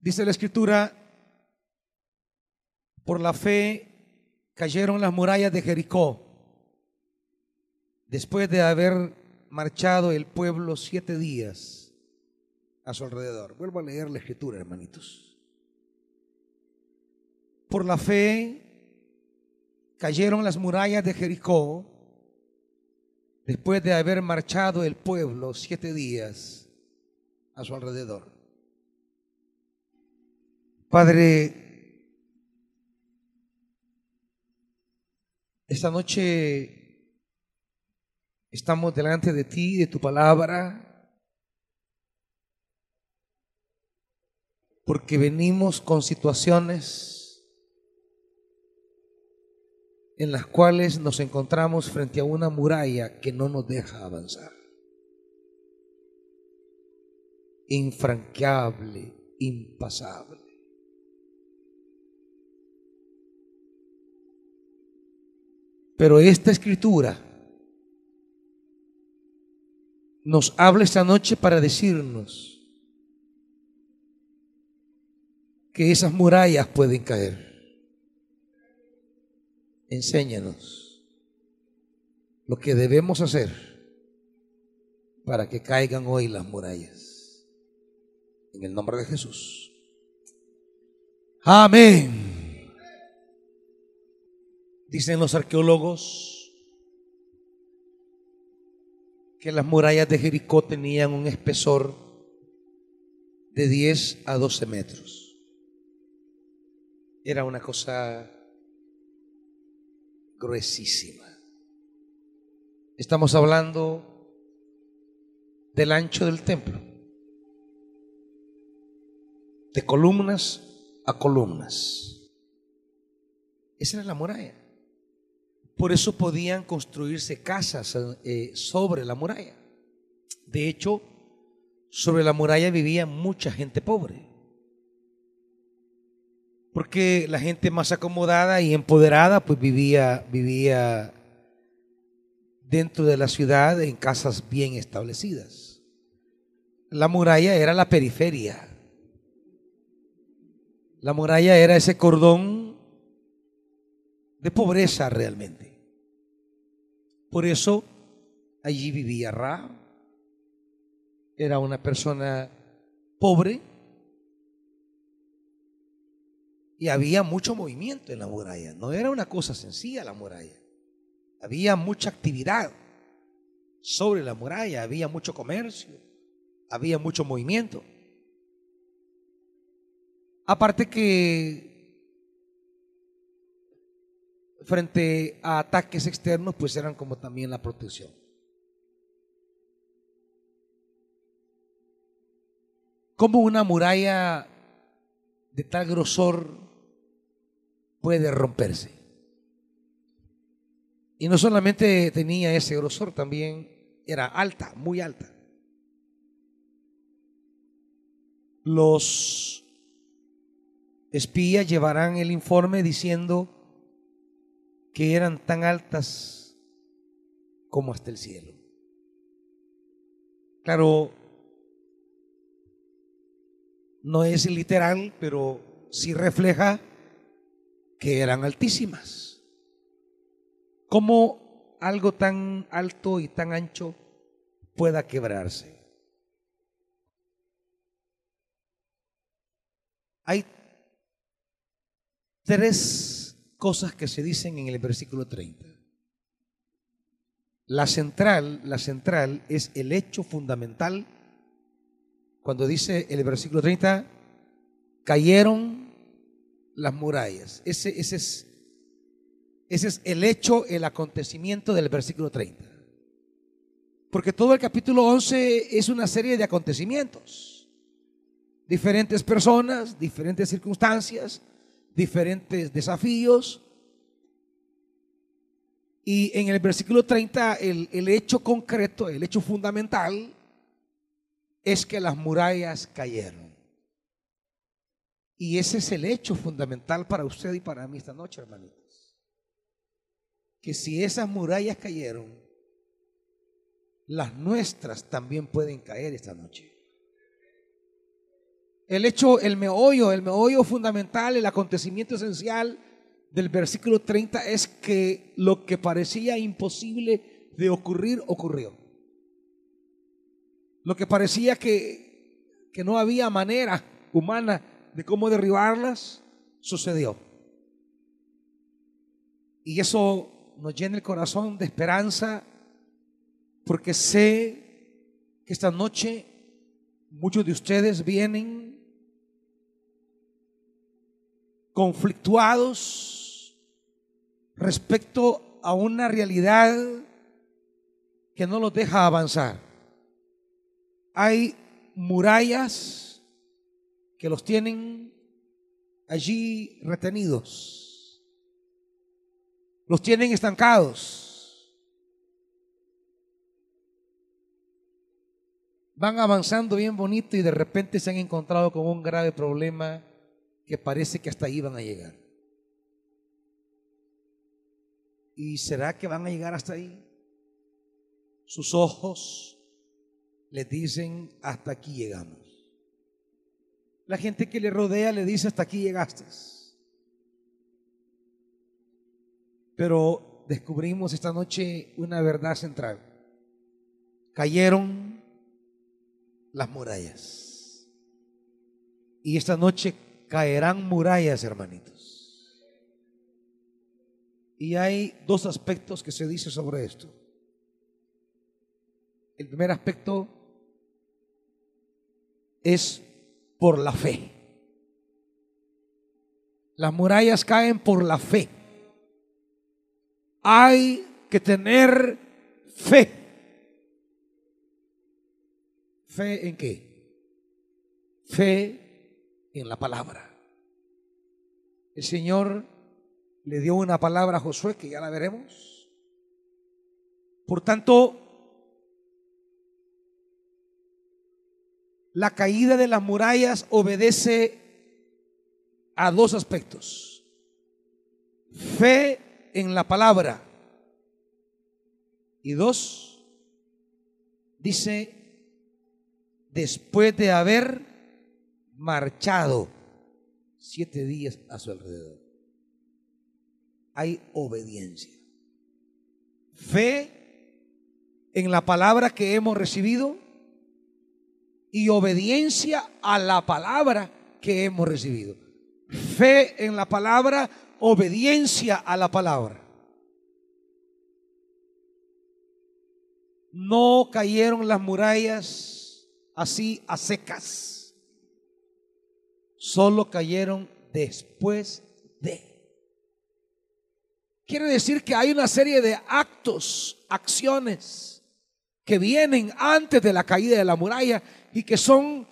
Dice la escritura, por la fe cayeron las murallas de Jericó después de haber marchado el pueblo siete días a su alrededor. Vuelvo a leer la escritura, hermanitos. Por la fe cayeron las murallas de Jericó después de haber marchado el pueblo siete días a su alrededor. Padre, esta noche estamos delante de ti, de tu palabra, porque venimos con situaciones en las cuales nos encontramos frente a una muralla que no nos deja avanzar. Infranqueable, impasable. Pero esta escritura nos habla esta noche para decirnos que esas murallas pueden caer. Enséñanos lo que debemos hacer para que caigan hoy las murallas. En el nombre de Jesús. Amén. Dicen los arqueólogos que las murallas de Jericó tenían un espesor de 10 a 12 metros. Era una cosa gruesísima. Estamos hablando del ancho del templo, de columnas a columnas. Esa era la muralla. Por eso podían construirse casas eh, sobre la muralla. De hecho, sobre la muralla vivía mucha gente pobre. Porque la gente más acomodada y empoderada pues vivía, vivía dentro de la ciudad en casas bien establecidas. La muralla era la periferia. La muralla era ese cordón de pobreza realmente. Por eso allí vivía Ra. Era una persona pobre y había mucho movimiento en la muralla. No era una cosa sencilla la muralla. Había mucha actividad sobre la muralla, había mucho comercio, había mucho movimiento. Aparte que frente a ataques externos, pues eran como también la protección. ¿Cómo una muralla de tal grosor puede romperse? Y no solamente tenía ese grosor, también era alta, muy alta. Los espías llevarán el informe diciendo que eran tan altas como hasta el cielo. Claro, no es literal, pero sí refleja que eran altísimas. ¿Cómo algo tan alto y tan ancho pueda quebrarse? Hay tres cosas que se dicen en el versículo 30. La central, la central es el hecho fundamental cuando dice el versículo 30, cayeron las murallas. Ese, ese, es, ese es el hecho, el acontecimiento del versículo 30. Porque todo el capítulo 11 es una serie de acontecimientos. Diferentes personas, diferentes circunstancias, diferentes desafíos. Y en el versículo 30, el, el, hecho concreto, el hecho fundamental, es que las murallas cayeron. Y ese es el hecho fundamental para usted y para mí esta noche, hermanitos. Que si esas murallas cayeron, las nuestras también pueden caer esta noche. El hecho, el meollo, el meollo fundamental, el acontecimiento esencial del versículo 30 es que lo que parecía imposible de ocurrir, ocurrió. Lo que parecía que, que no había manera humana de cómo derribarlas, sucedió. Y eso nos llena el corazón de esperanza, porque sé que esta noche muchos de ustedes vienen conflictuados respecto a una realidad que no los deja avanzar. Hay murallas que los tienen allí retenidos, los tienen estancados. Van avanzando bien bonito y de repente se han encontrado con un grave problema que parece que hasta ahí van a llegar. ¿Y será que van a llegar hasta ahí? Sus ojos les dicen, hasta aquí llegamos. La gente que le rodea le dice, hasta aquí llegaste. Pero descubrimos esta noche una verdad central. Cayeron las murallas. Y esta noche caerán murallas, hermanitos. Y hay dos aspectos que se dice sobre esto. El primer aspecto es por la fe. Las murallas caen por la fe. Hay que tener fe. ¿Fe en qué? Fe en la palabra. El Señor le dio una palabra a Josué que ya la veremos. Por tanto, la caída de las murallas obedece a dos aspectos. Fe en la palabra. Y dos, dice, después de haber marchado siete días a su alrededor. Hay obediencia. Fe en la palabra que hemos recibido y obediencia a la palabra que hemos recibido. Fe en la palabra, obediencia a la palabra. No cayeron las murallas así a secas solo cayeron después de. Quiere decir que hay una serie de actos, acciones que vienen antes de la caída de la muralla y que son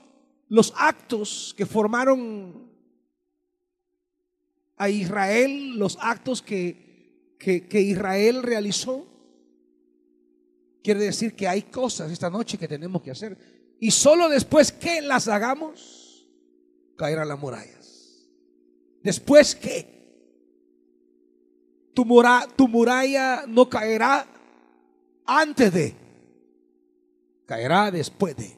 los actos que formaron a Israel, los actos que, que, que Israel realizó. Quiere decir que hay cosas esta noche que tenemos que hacer. Y solo después que las hagamos, caerán las murallas. Después que tu, tu muralla no caerá antes de, caerá después de.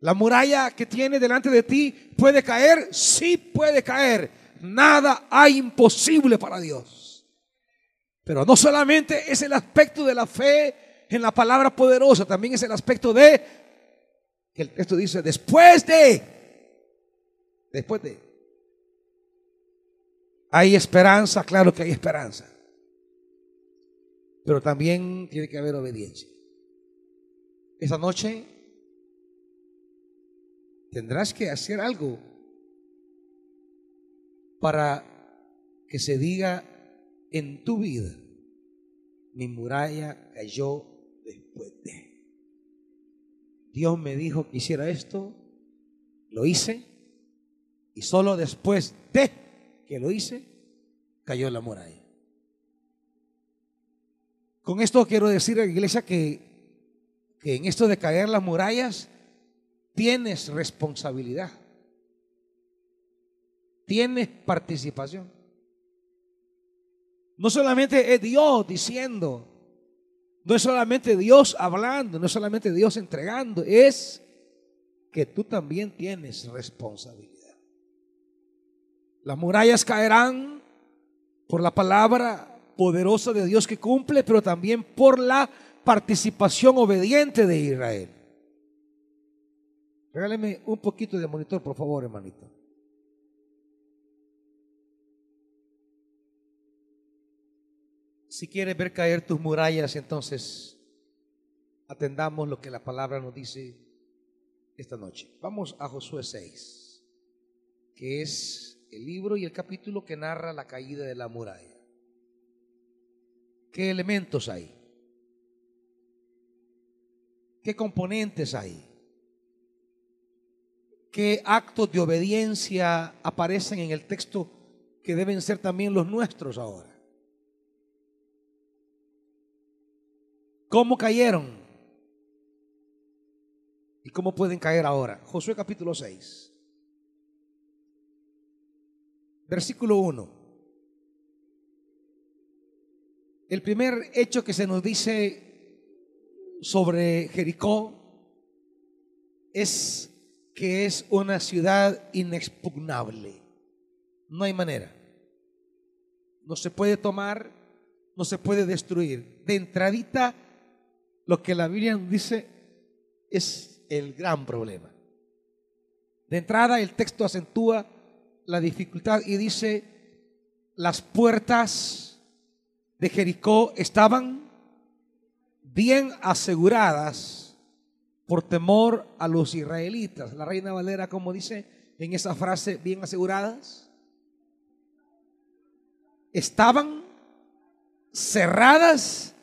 La muralla que tiene delante de ti puede caer, sí puede caer. Nada hay imposible para Dios. Pero no solamente es el aspecto de la fe en la palabra poderosa, también es el aspecto de, que el texto dice, después de, Después de... Hay esperanza, claro que hay esperanza. Pero también tiene que haber obediencia. Esa noche tendrás que hacer algo para que se diga en tu vida, mi muralla cayó después de. Dios me dijo que hiciera esto, lo hice, y solo después de que lo hice, cayó la muralla. Con esto quiero decir a la iglesia que, que en esto de caer las murallas, tienes responsabilidad. Tienes participación. No solamente es Dios diciendo, no es solamente Dios hablando, no es solamente Dios entregando, es que tú también tienes responsabilidad. Las murallas caerán por la palabra poderosa de Dios que cumple, pero también por la participación obediente de Israel. Regáleme un poquito de monitor, por favor, hermanito. Si quieres ver caer tus murallas, entonces atendamos lo que la palabra nos dice esta noche. Vamos a Josué 6, que es el libro y el capítulo que narra la caída de la muralla. ¿Qué elementos hay? ¿Qué componentes hay? ¿Qué actos de obediencia aparecen en el texto que deben ser también los nuestros ahora? ¿Cómo cayeron? ¿Y cómo pueden caer ahora? Josué capítulo 6. Versículo 1. El primer hecho que se nos dice sobre Jericó es que es una ciudad inexpugnable. No hay manera. No se puede tomar, no se puede destruir. De entradita, lo que la Biblia dice es el gran problema. De entrada, el texto acentúa la dificultad y dice, las puertas de Jericó estaban bien aseguradas por temor a los israelitas. La reina Valera, como dice en esa frase, bien aseguradas, estaban cerradas,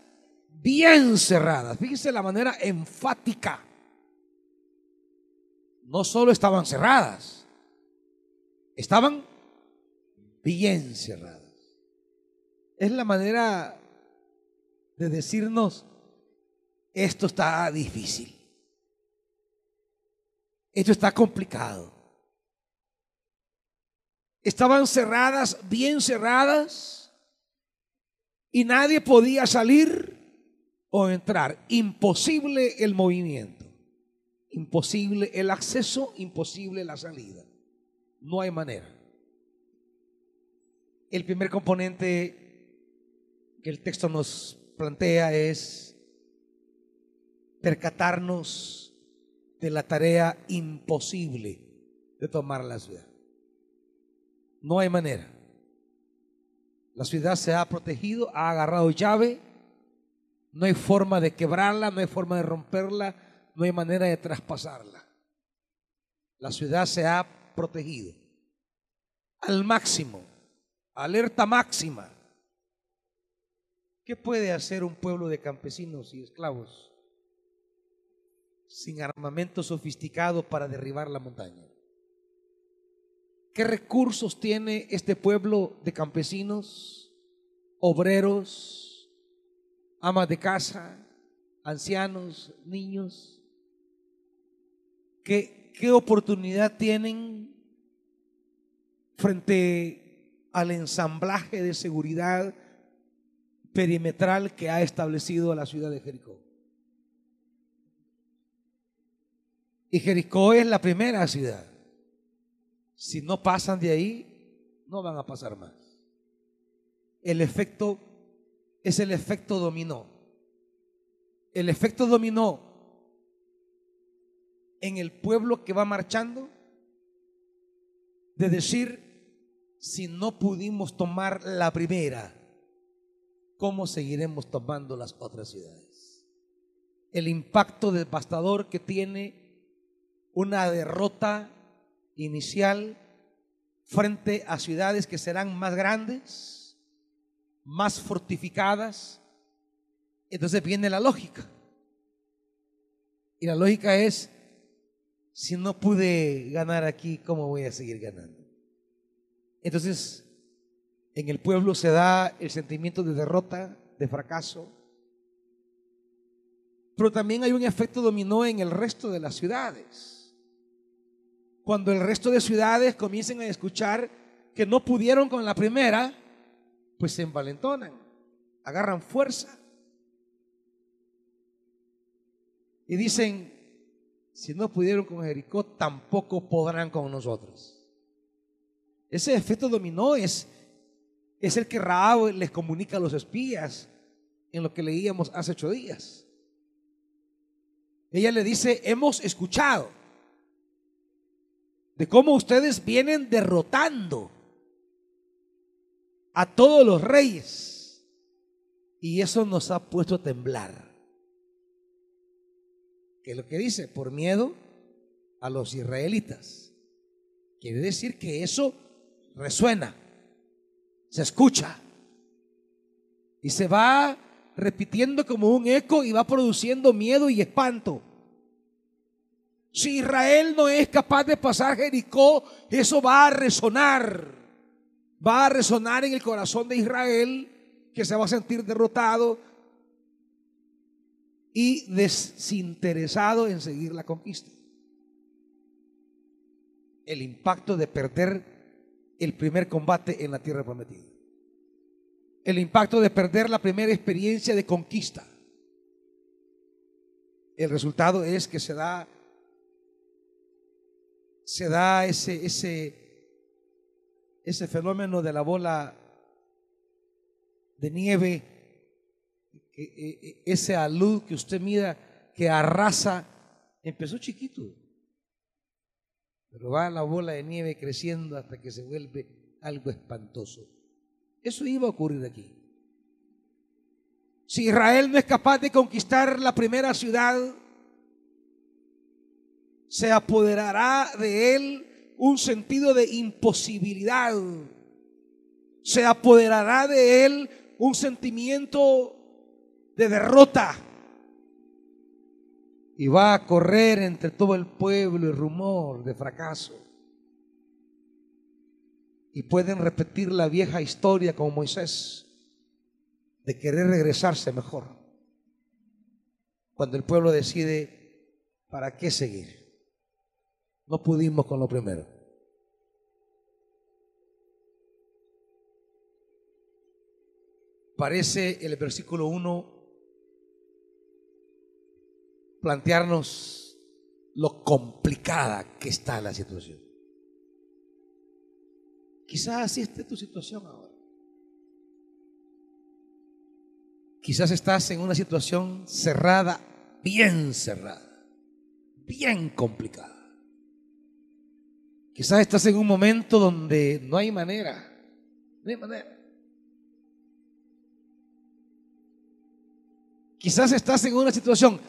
bien cerradas. Fíjese la manera enfática. No solo estaban cerradas, estaban bien cerradas. Es la manera de decirnos, esto está difícil. Esto está complicado. Estaban cerradas, bien cerradas, y nadie podía salir o entrar. Imposible el movimiento, imposible el acceso, imposible la salida. No hay manera. El primer componente que el texto nos plantea es percatarnos de la tarea imposible de tomar la ciudad. No hay manera. La ciudad se ha protegido, ha agarrado llave, no hay forma de quebrarla, no hay forma de romperla, no hay manera de traspasarla. La ciudad se ha protegido. Al máximo, alerta máxima. ¿Qué puede hacer un pueblo de campesinos y esclavos sin armamento sofisticado para derribar la montaña? ¿Qué recursos tiene este pueblo de campesinos, obreros, amas de casa, ancianos, niños? ¿Qué, ¿Qué oportunidad tienen frente al ensamblaje de seguridad perimetral que ha establecido la ciudad de Jericó? Y Jericó es la primera ciudad. Si no pasan de ahí, no van a pasar más. El efecto es el efecto dominó. El efecto dominó en el pueblo que va marchando de decir, si no pudimos tomar la primera, ¿cómo seguiremos tomando las otras ciudades? El impacto devastador que tiene una derrota inicial frente a ciudades que serán más grandes, más fortificadas. Entonces viene la lógica. Y la lógica es, si no pude ganar aquí, ¿cómo voy a seguir ganando? Entonces, en el pueblo se da el sentimiento de derrota, de fracaso, pero también hay un efecto dominó en el resto de las ciudades. Cuando el resto de ciudades comiencen a escuchar que no pudieron con la primera, pues se envalentonan, agarran fuerza y dicen, si no pudieron con Jericó, tampoco podrán con nosotros. Ese efecto dominó es, es el que Raab les comunica a los espías en lo que leíamos hace ocho días. Ella le dice, hemos escuchado de cómo ustedes vienen derrotando a todos los reyes. Y eso nos ha puesto a temblar. ¿Qué es lo que dice? Por miedo a los israelitas. Quiere decir que eso resuena, se escucha y se va repitiendo como un eco y va produciendo miedo y espanto. Si Israel no es capaz de pasar Jericó, eso va a resonar. Va a resonar en el corazón de Israel, que se va a sentir derrotado y desinteresado en seguir la conquista. El impacto de perder el primer combate en la tierra prometida. El impacto de perder la primera experiencia de conquista. El resultado es que se da se da ese, ese, ese fenómeno de la bola de nieve, ese alud que usted mira que arrasa, empezó chiquito, pero va la bola de nieve creciendo hasta que se vuelve algo espantoso. Eso iba a ocurrir aquí. Si Israel no es capaz de conquistar la primera ciudad, se apoderará de él un sentido de imposibilidad. Se apoderará de él un sentimiento de derrota. Y va a correr entre todo el pueblo el rumor de fracaso. Y pueden repetir la vieja historia como Moisés de querer regresarse mejor. Cuando el pueblo decide, ¿para qué seguir? No pudimos con lo primero. Parece el versículo 1 plantearnos lo complicada que está la situación. Quizás así esté tu situación ahora. Quizás estás en una situación cerrada, bien cerrada, bien complicada. Quizás estás en un momento donde no hay manera, no hay manera. Quizás estás en una situación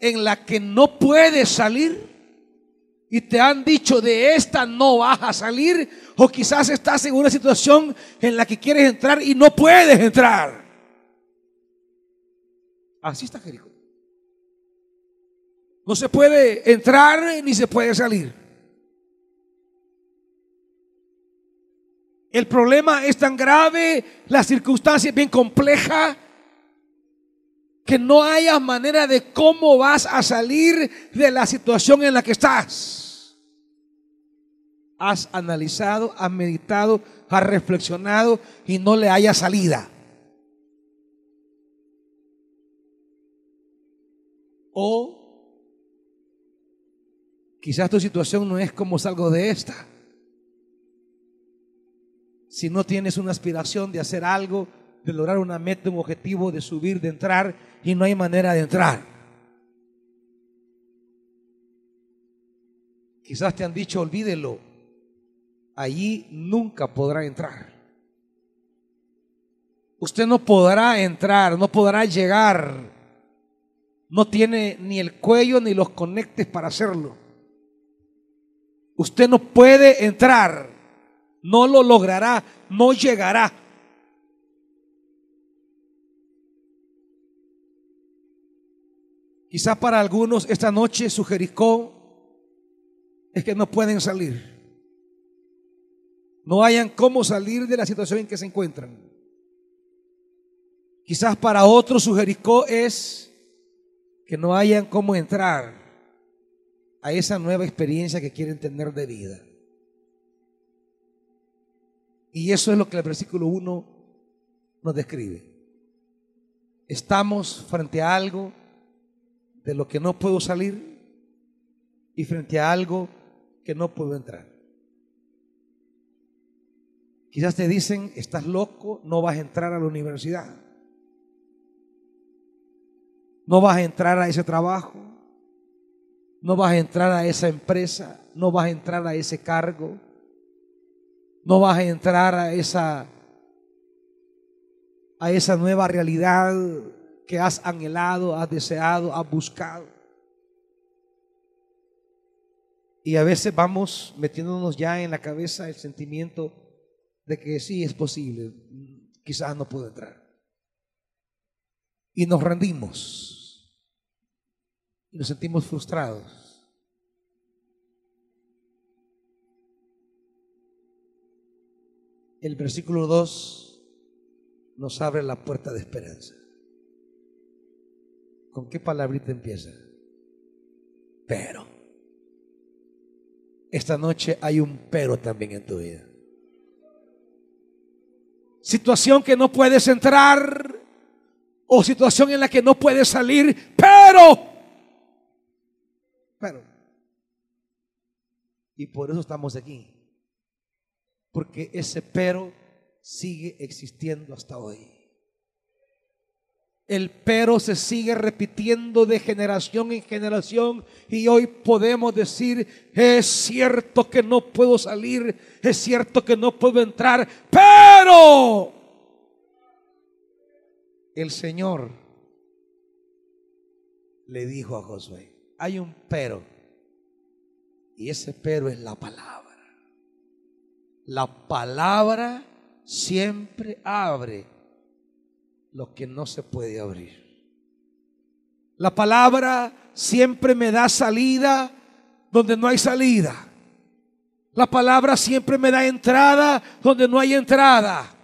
en la que no puedes salir y te han dicho de esta no vas a salir o quizás estás en una situación en la que quieres entrar y no puedes entrar. Así está Jericó. No se puede entrar ni se puede salir. El problema es tan grave, la circunstancia es bien compleja, que no haya manera de cómo vas a salir de la situación en la que estás. Has analizado, has meditado, has reflexionado y no le haya salida. O quizás tu situación no es como salgo de esta si no tienes una aspiración de hacer algo, de lograr una meta, un objetivo, de subir, de entrar, y no hay manera de entrar. Quizás te han dicho, olvídelo, allí nunca podrá entrar. Usted no podrá entrar, no podrá llegar. No tiene ni el cuello ni los conectes para hacerlo. Usted no puede entrar no lo logrará, no llegará. Quizá para algunos esta noche su Jericó es que no pueden salir. No hayan cómo salir de la situación en que se encuentran. Quizás para otros su Jericó es que no hayan cómo entrar a esa nueva experiencia que quieren tener de vida. Y eso es lo que el versículo 1 nos describe. Estamos frente a algo de lo que no puedo salir, y frente a algo que no puedo entrar. Quizás te dicen, estás loco, no vas a entrar a la universidad. No vas a entrar a ese trabajo. No vas a entrar a esa empresa. No vas a entrar a ese cargo. No vas a entrar a esa a esa nueva realidad que has anhelado, has deseado, has buscado. Y a veces vamos metiéndonos ya en la cabeza el sentimiento de que sí es posible, quizás no puedo entrar. Y nos rendimos. Y nos sentimos frustrados. El versículo 2 nos abre la puerta de esperanza. ¿Con qué palabrita empieza? Pero. Esta noche hay un pero también en tu vida. Situación que no puedes entrar o situación en la que no puedes salir, pero. Pero. Y por eso estamos aquí. Porque ese pero sigue existiendo hasta hoy. El pero se sigue repitiendo de generación en generación y hoy podemos decir, es cierto que no puedo salir, es cierto que no puedo entrar, pero el Señor le dijo a Josué, hay un pero y ese pero es la palabra. La palabra siempre abre lo que no se puede abrir. La palabra siempre me da salida donde no hay salida. La palabra siempre me da entrada donde no hay entrada.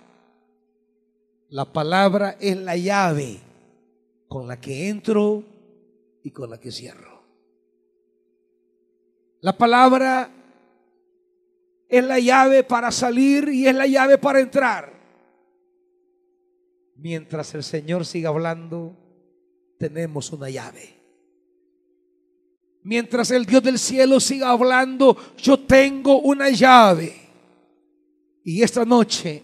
La palabra es la llave con la que entro y con la que cierro. La palabra es la llave para salir y es la llave para entrar. Mientras el Señor siga hablando, tenemos una llave. Mientras el Dios del cielo siga hablando, yo tengo una llave. Y esta noche,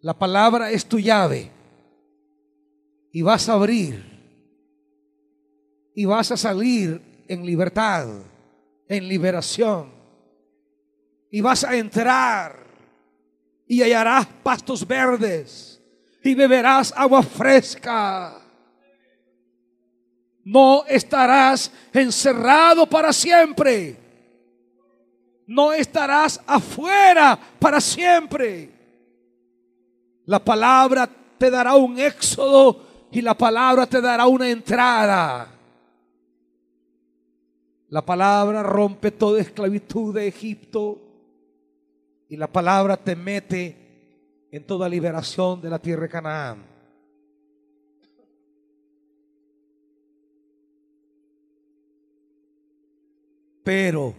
la palabra es tu llave. Y vas a abrir. Y vas a salir en libertad, en liberación y vas a entrar y hallarás pastos verdes y beberás agua fresca. No estarás encerrado para siempre. No estarás afuera para siempre. La palabra te dará un éxodo y la palabra te dará una entrada. La palabra rompe toda esclavitud de Egipto y la palabra te mete en toda liberación de la tierra de Canaán. Pero,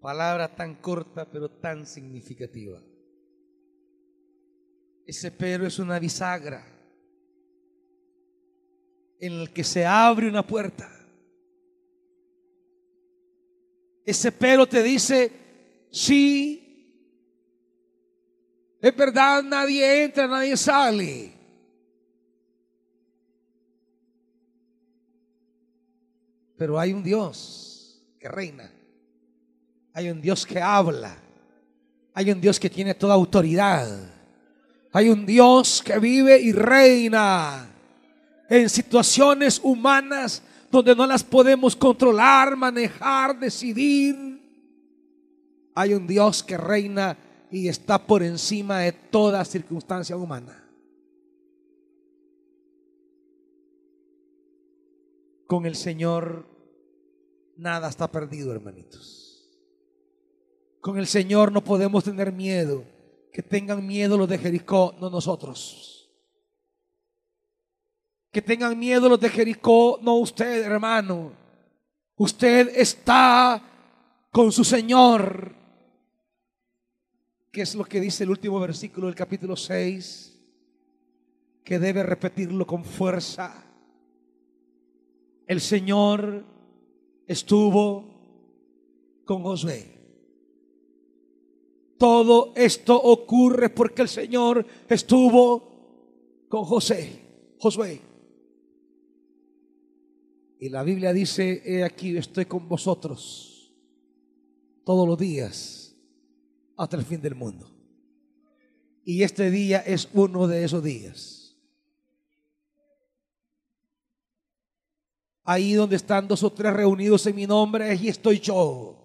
palabra tan corta pero tan significativa. Ese pero es una bisagra en el que se abre una puerta. Ese pero te dice, Sí, es verdad, nadie entra, nadie sale. Pero hay un Dios que reina. Hay un Dios que habla. Hay un Dios que tiene toda autoridad. Hay un Dios que vive y reina en situaciones humanas donde no las podemos controlar, manejar, decidir. Hay un Dios que reina y está por encima de toda circunstancia humana. Con el Señor nada está perdido, hermanitos. Con el Señor no podemos tener miedo. Que tengan miedo los de Jericó, no nosotros. Que tengan miedo los de Jericó, no usted, hermano. Usted está con su Señor. ¿Qué es lo que dice el último versículo del capítulo 6? Que debe repetirlo con fuerza. el Señor estuvo con Josué. Todo esto ocurre porque el Señor estuvo con José, Josué. Y la Biblia dice, he aquí, estoy con vosotros todos los días hasta el fin del mundo. Y este día es uno de esos días. Ahí donde están dos o tres reunidos en mi nombre, allí estoy yo.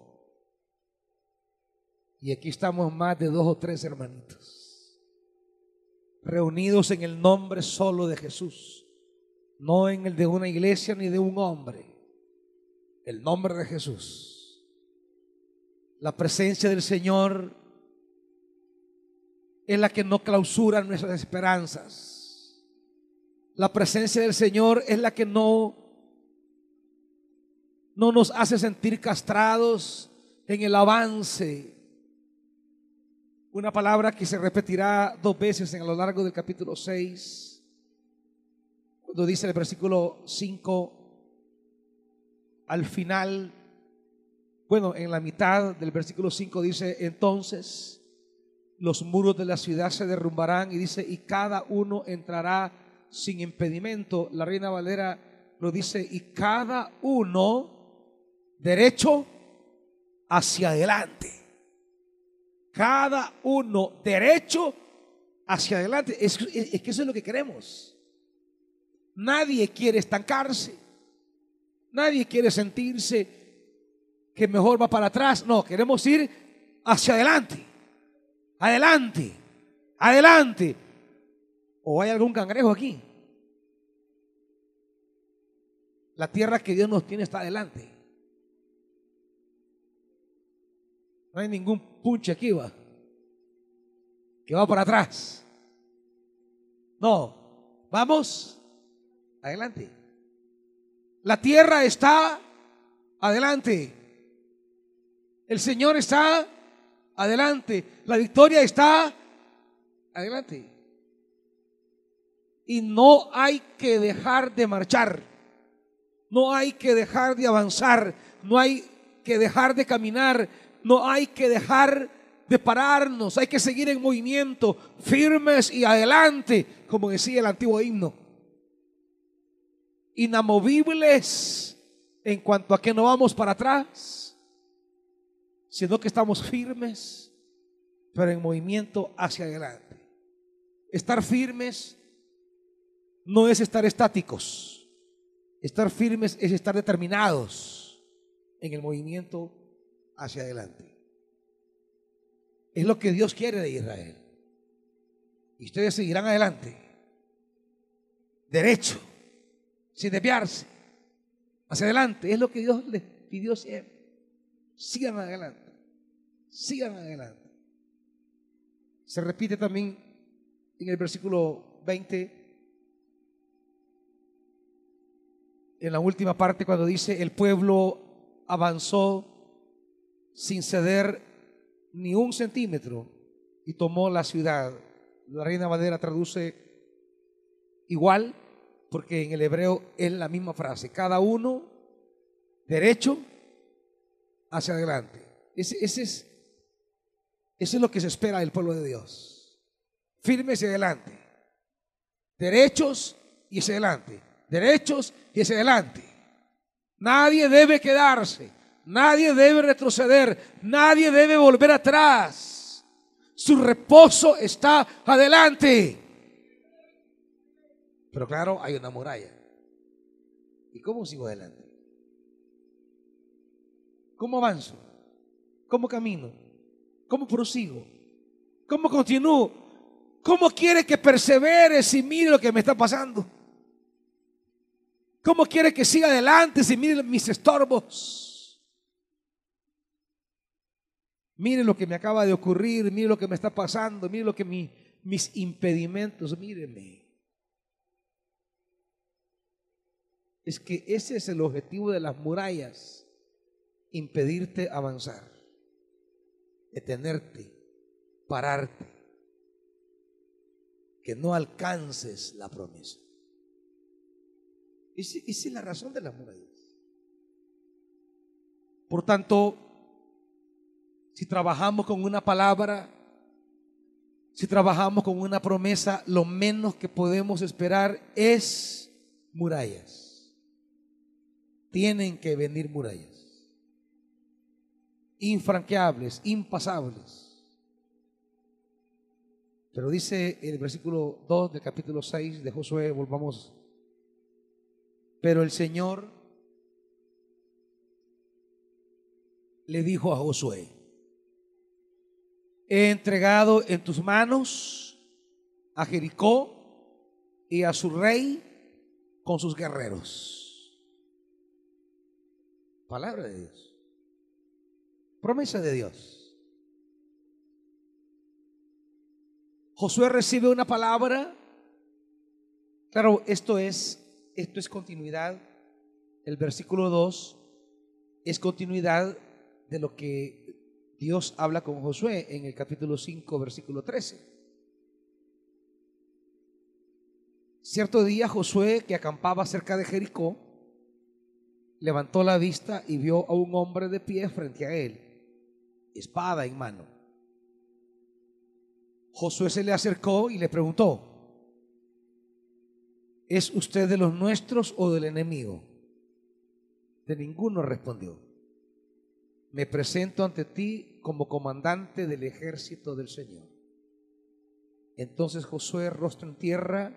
Y aquí estamos más de dos o tres hermanitos, reunidos en el nombre solo de Jesús, no en el de una iglesia ni de un hombre, el nombre de Jesús. La presencia del Señor es la que no clausura nuestras esperanzas. La presencia del Señor es la que no no nos hace sentir castrados en el avance una palabra que se repetirá dos veces en a lo largo del capítulo 6, cuando dice el versículo 5, al final, bueno, en la mitad del versículo 5 dice, entonces los muros de la ciudad se derrumbarán y dice, y cada uno entrará sin impedimento. La reina Valera lo dice, y cada uno derecho hacia adelante cada uno derecho hacia adelante. Es, que eso es lo que queremos. Nadie quiere estancarse. Nadie quiere sentirse que mejor va para atrás. No, queremos ir hacia adelante. Adelante. Adelante. ¿O hay algún cangrejo aquí? La tierra que Dios nos tiene está adelante. No hay ningún punche aquí, va. Que va para atrás. No, vamos adelante. La tierra está adelante. El Señor está adelante. La victoria está adelante. Y no hay que dejar de marchar. No hay que dejar de avanzar. No hay que dejar de caminar no hay que dejar de pararnos, hay que seguir en movimiento, firmes y adelante, como decía el antiguo himno. Inamovibles en cuanto a que no vamos para atrás, sino que estamos firmes, pero en movimiento hacia adelante. Estar firmes no es estar estáticos. Estar firmes es estar determinados en el movimiento hacia adelante. Es lo que Dios quiere de Israel. Y ustedes seguirán adelante. Derecho, sin desviarse. Hacia adelante. Es lo que Dios les pidió siempre. Sigan adelante. Sigan adelante. Se repite también en el versículo 20, en la última parte, cuando dice, el pueblo avanzó sin ceder ni un centímetro y tomó la ciudad. La Reina Madera traduce igual porque en el hebreo es la misma frase. Cada uno derecho hacia adelante. Ese, ese es, es lo que se espera del pueblo de Dios. Firme hacia adelante. Derechos y hacia adelante. Derechos y hacia adelante. Nadie debe quedarse. Nadie debe retroceder, nadie debe volver atrás. Su reposo está adelante. Pero claro, hay una muralla. ¿Y cómo sigo adelante? ¿Cómo avanzo? ¿Cómo camino? ¿Cómo prosigo? ¿Cómo continúo? ¿Cómo quiere que persevere si mire lo que me está pasando? ¿Cómo quiere que siga adelante si mire mis estorbos? Mire lo que me acaba de ocurrir, mire lo que me está pasando, mire lo que mis impedimentos, míreme. Es que ese es el objetivo de las murallas, impedirte avanzar, detenerte, pararte, que no alcances la promesa. Esa esa es la razón de las murallas. Por tanto, si trabajamos con una palabra, si trabajamos con una promesa, lo menos que podemos esperar es murallas. Tienen que venir murallas. Infranqueables, impasables. Pero dice el versículo 2 del capítulo 6 de Josué, volvamos. Pero el Señor le dijo a Josué, he entregado en tus manos a Jericó y a su rey con sus guerreros. Palabra de Dios. Promesa de Dios. Josué recibe una palabra. Claro, esto es esto es continuidad. El versículo 2 es continuidad de lo que Dios habla con Josué en el capítulo 5, versículo 13. Cierto día Josué, que acampaba cerca de Jericó, levantó la vista y vio a un hombre de pie frente a él, espada en mano. Josué se le acercó y le preguntó, ¿es usted de los nuestros o del enemigo? De ninguno respondió. Me presento ante ti como comandante del ejército del Señor. Entonces Josué, rostro en tierra,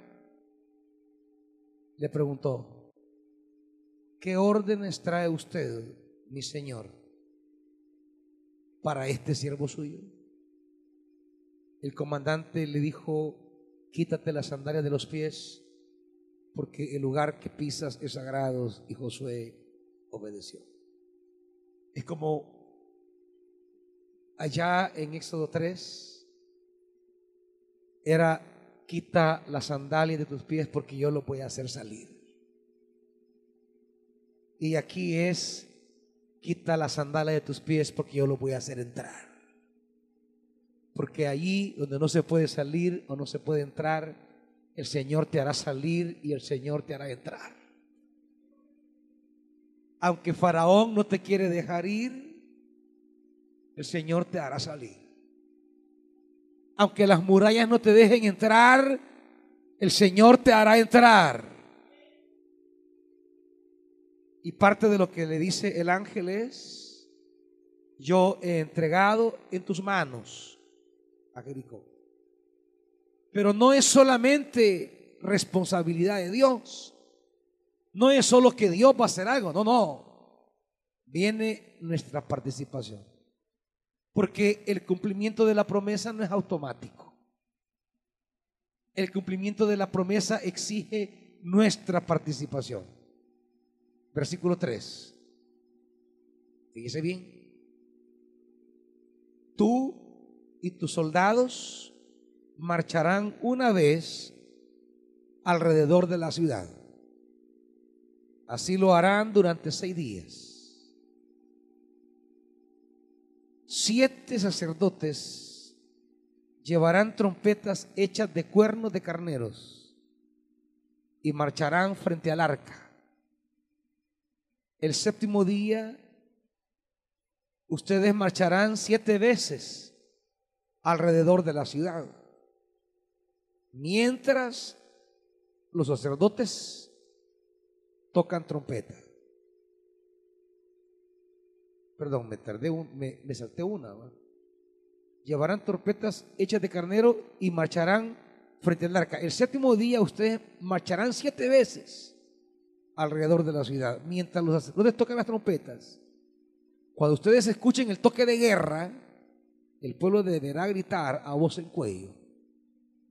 le preguntó, ¿qué órdenes trae usted, mi Señor, para este siervo suyo? El comandante le dijo, quítate las sandalias de los pies, porque el lugar que pisas es sagrado, y Josué obedeció. Es como allá en Éxodo 3, era, quita las sandalias de tus pies porque yo lo voy a hacer salir. Y aquí es, quita las sandalias de tus pies porque yo lo voy a hacer entrar. Porque allí donde no se puede salir o no se puede entrar, el Señor te hará salir y el Señor te hará entrar. Aunque Faraón no te quiere dejar ir, el Señor te hará salir. Aunque las murallas no te dejen entrar, el Señor te hará entrar. Y parte de lo que le dice el ángel es, yo he entregado en tus manos a. Pero no es solamente responsabilidad de Dios. No es solo que Dios va a hacer algo, no, no. Viene nuestra participación. Porque el cumplimiento de la promesa no es automático. El cumplimiento de la promesa exige nuestra participación. Versículo 3. Fíjese bien. Tú y tus soldados marcharán una vez alrededor de la ciudad. Así lo harán durante seis días. Siete sacerdotes llevarán trompetas hechas de cuernos de carneros y marcharán frente al arca. El séptimo día ustedes marcharán siete veces alrededor de la ciudad. Mientras los sacerdotes tocan trompeta. Perdón, me tardé, me, salté una. Llevarán trompetas hechas de carnero y marcharán frente al arca. El séptimo día ustedes marcharán siete veces alrededor de la ciudad, mientras los sacerdotes tocan las trompetas. Cuando ustedes escuchen el toque de guerra, el pueblo deberá gritar a voz en cuello.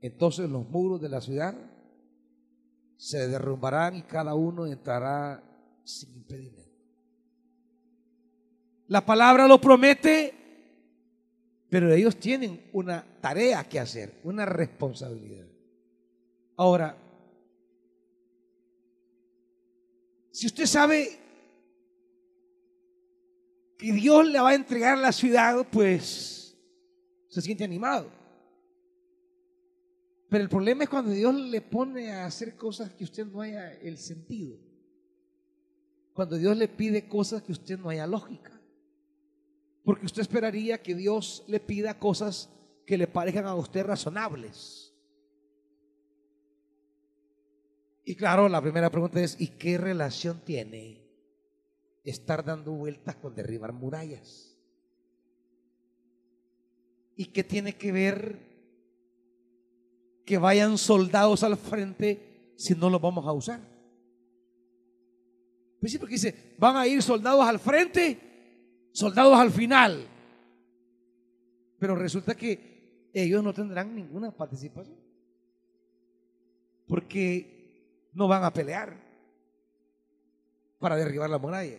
Entonces los muros de la ciudad se derrumbarán y cada uno entrará sin impedimento. La palabra lo promete, pero ellos tienen una tarea que hacer, una responsabilidad. Ahora, si usted sabe que Dios le va a entregar la ciudad, pues se siente animado. Pero el problema es cuando Dios le pone a hacer cosas que usted no haya el sentido. cuando Dios le pide cosas que usted no haya lógica. Porque usted esperaría que Dios le pida cosas que le parezcan a usted razonables. Y claro, la primera pregunta es, ¿y qué relación tiene estar dando vueltas con derribar murallas? ¿Y qué tiene que ver que vayan soldados al frente si no los vamos a usar? Pues sí, porque dice, van a ir soldados al frente, soldados al final. Pero resulta que ellos no tendrán ninguna participación. Porque no van a pelear para derribar la muralla.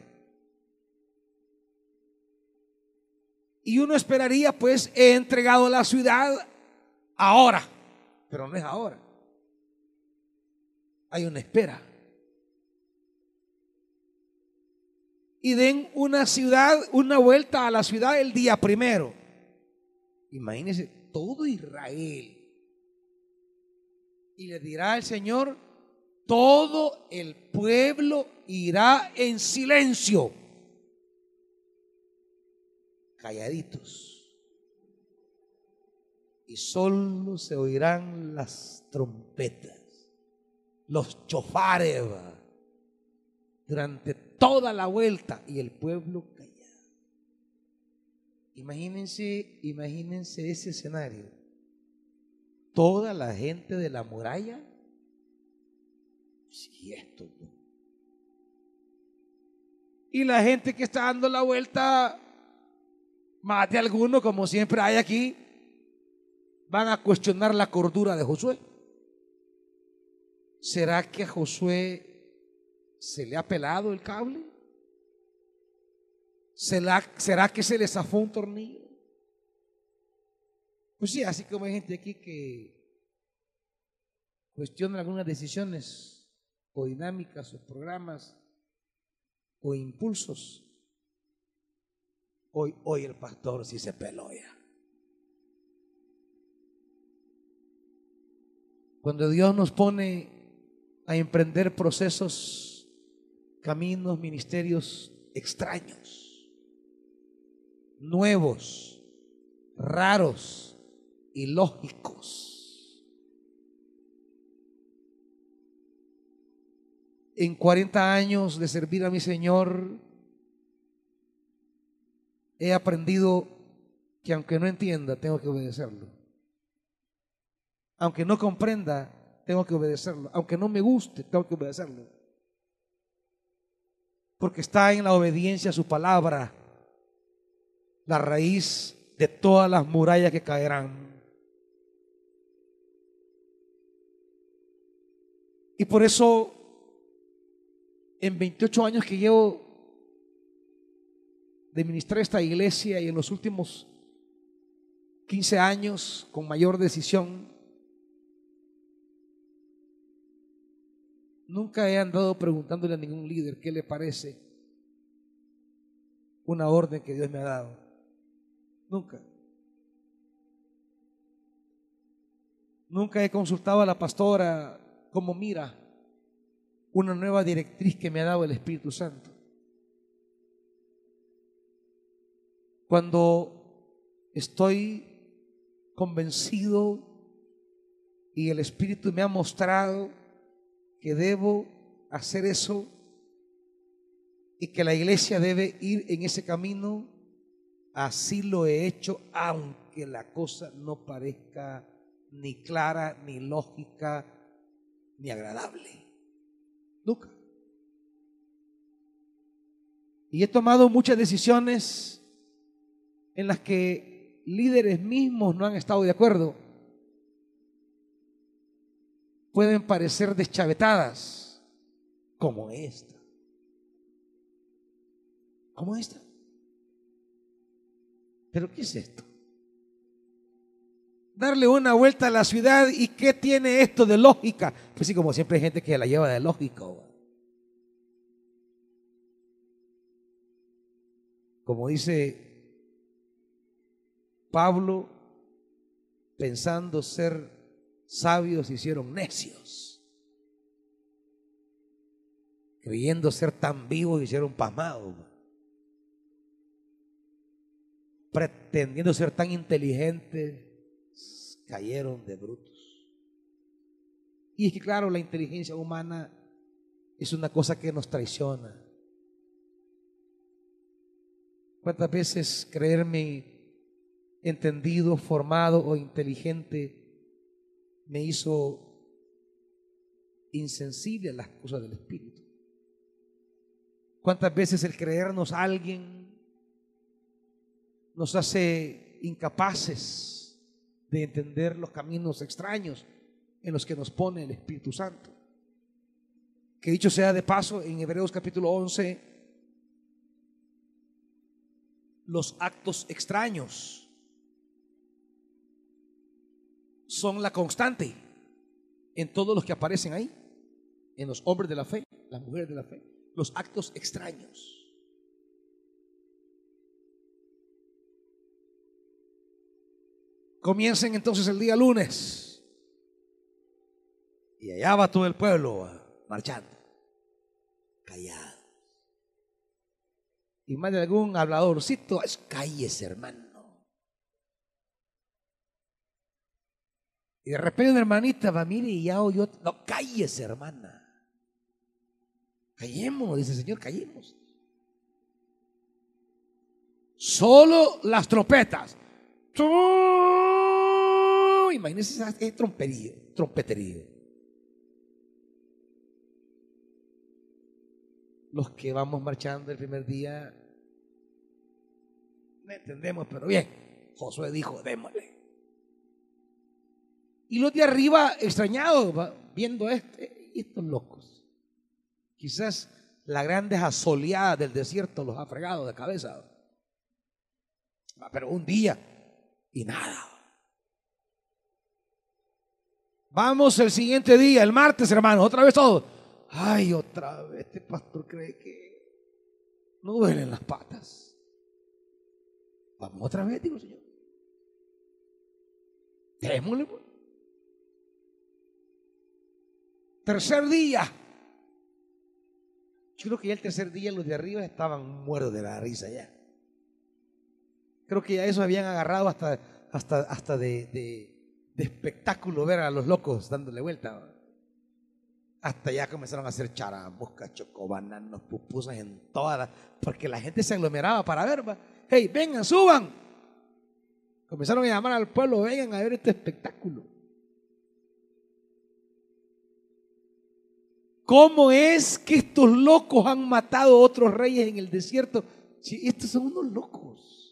Y uno esperaría, pues, he entregado la ciudad ahora, pero no es ahora. Hay una espera. Y den una ciudad, una vuelta a la ciudad el día primero. Imagínense todo Israel. Y le dirá el Señor, todo el pueblo irá en silencio calladitos. Y solo se oirán las trompetas, los chofares, durante toda la vuelta y el pueblo callado. Imagínense, imagínense ese escenario. Toda la gente de la muralla, y esto. Y la gente que está dando la vuelta más de algunos, como siempre hay aquí, van a cuestionar la cordura de Josué. ¿Será que a Josué se le ha pelado el cable? ¿Será, ¿Será que se le zafó un tornillo? Pues sí, así como hay gente aquí que cuestiona algunas decisiones o dinámicas o programas o impulsos Hoy, hoy el pastor sí se peló ya. Cuando Dios nos pone a emprender procesos, caminos, ministerios extraños, nuevos, raros y En 40 años de servir a mi Señor, he aprendido que aunque no entienda, tengo que obedecerlo. Aunque no comprenda, tengo que obedecerlo. Aunque no me guste, tengo que obedecerlo. Porque está en la obediencia a su palabra la raíz de todas las murallas que caerán. Y por eso, en 28 años que llevo de ministrar esta iglesia y en los últimos 15 años con mayor decisión, nunca he andado preguntándole a ningún líder qué le parece una orden que Dios me ha dado. Nunca. Nunca he consultado a la pastora cómo mira una nueva directriz que me ha dado el Espíritu Santo. Cuando estoy convencido y el Espíritu me ha mostrado que debo hacer eso y que la iglesia debe ir en ese camino, así lo he hecho, aunque la cosa no parezca ni clara, ni lógica, ni agradable. Nunca. Y he tomado muchas decisiones en las que líderes mismos no han estado de acuerdo pueden parecer deschavetadas como esta. Como esta. Pero ¿qué es esto? Darle una vuelta a la ciudad y ¿qué tiene esto de lógica? Pues sí, como siempre hay gente que la lleva de lógica. Como dice Pablo, pensando ser sabios, hicieron necios. creyendo ser tan vivos, hicieron pasmados. Pretendiendo ser tan inteligentes, cayeron de brutos. Y es que claro, la inteligencia humana es una cosa que nos traiciona. ¿Cuántas veces creerme entendido, formado o inteligente me hizo insensible a las cosas del Espíritu? ¿Cuántas veces el creernos alguien nos hace incapaces de entender los caminos extraños en los que nos pone el Espíritu Santo? Que dicho sea de paso, en Hebreos capítulo 11, los actos extraños son la constante en todos los que aparecen ahí, en los hombres de la fe, las mujeres de la fe, los actos extraños. Comiencen entonces el día lunes y allá va todo el pueblo marchando callado. Y más de algún habladorcito, es calles, hermano. Y de repente una hermanita va, mire, y ya oyó, no, calles, hermana. Callemos, dice el Señor, callemos. Solo las trompetas. Imagínense ese tromperío, trompeterío. los que vamos marchando el primer día, no entendemos, pero bien, Josué dijo, démosle. Y los de arriba, extrañados, viendo este, estos locos. Quizás la grande asoleada del desierto los ha fregado de cabeza. Pero un día y nada. Vamos el siguiente día, el martes, hermanos, otra vez todos. Ay, otra vez, este pastor cree que no duelen las patas. Vamos otra vez, digo Señor. Démosle, pues. Tercer día. Yo creo que ya el tercer día los de arriba estaban muertos de la risa ya. Creo que ya eso habían agarrado hasta, hasta, hasta de, de espectáculo ver a los locos dándole vuelta. Hasta ya comenzaron a hacer charambos, chocobananos, pupusas en todas, porque la gente se aglomeraba para ver. Hey, vengan, suban. Comenzaron a llamar al pueblo, vengan a ver este espectáculo. ¿Cómo es que estos locos han matado a otros reyes en el desierto? Si estos son unos locos.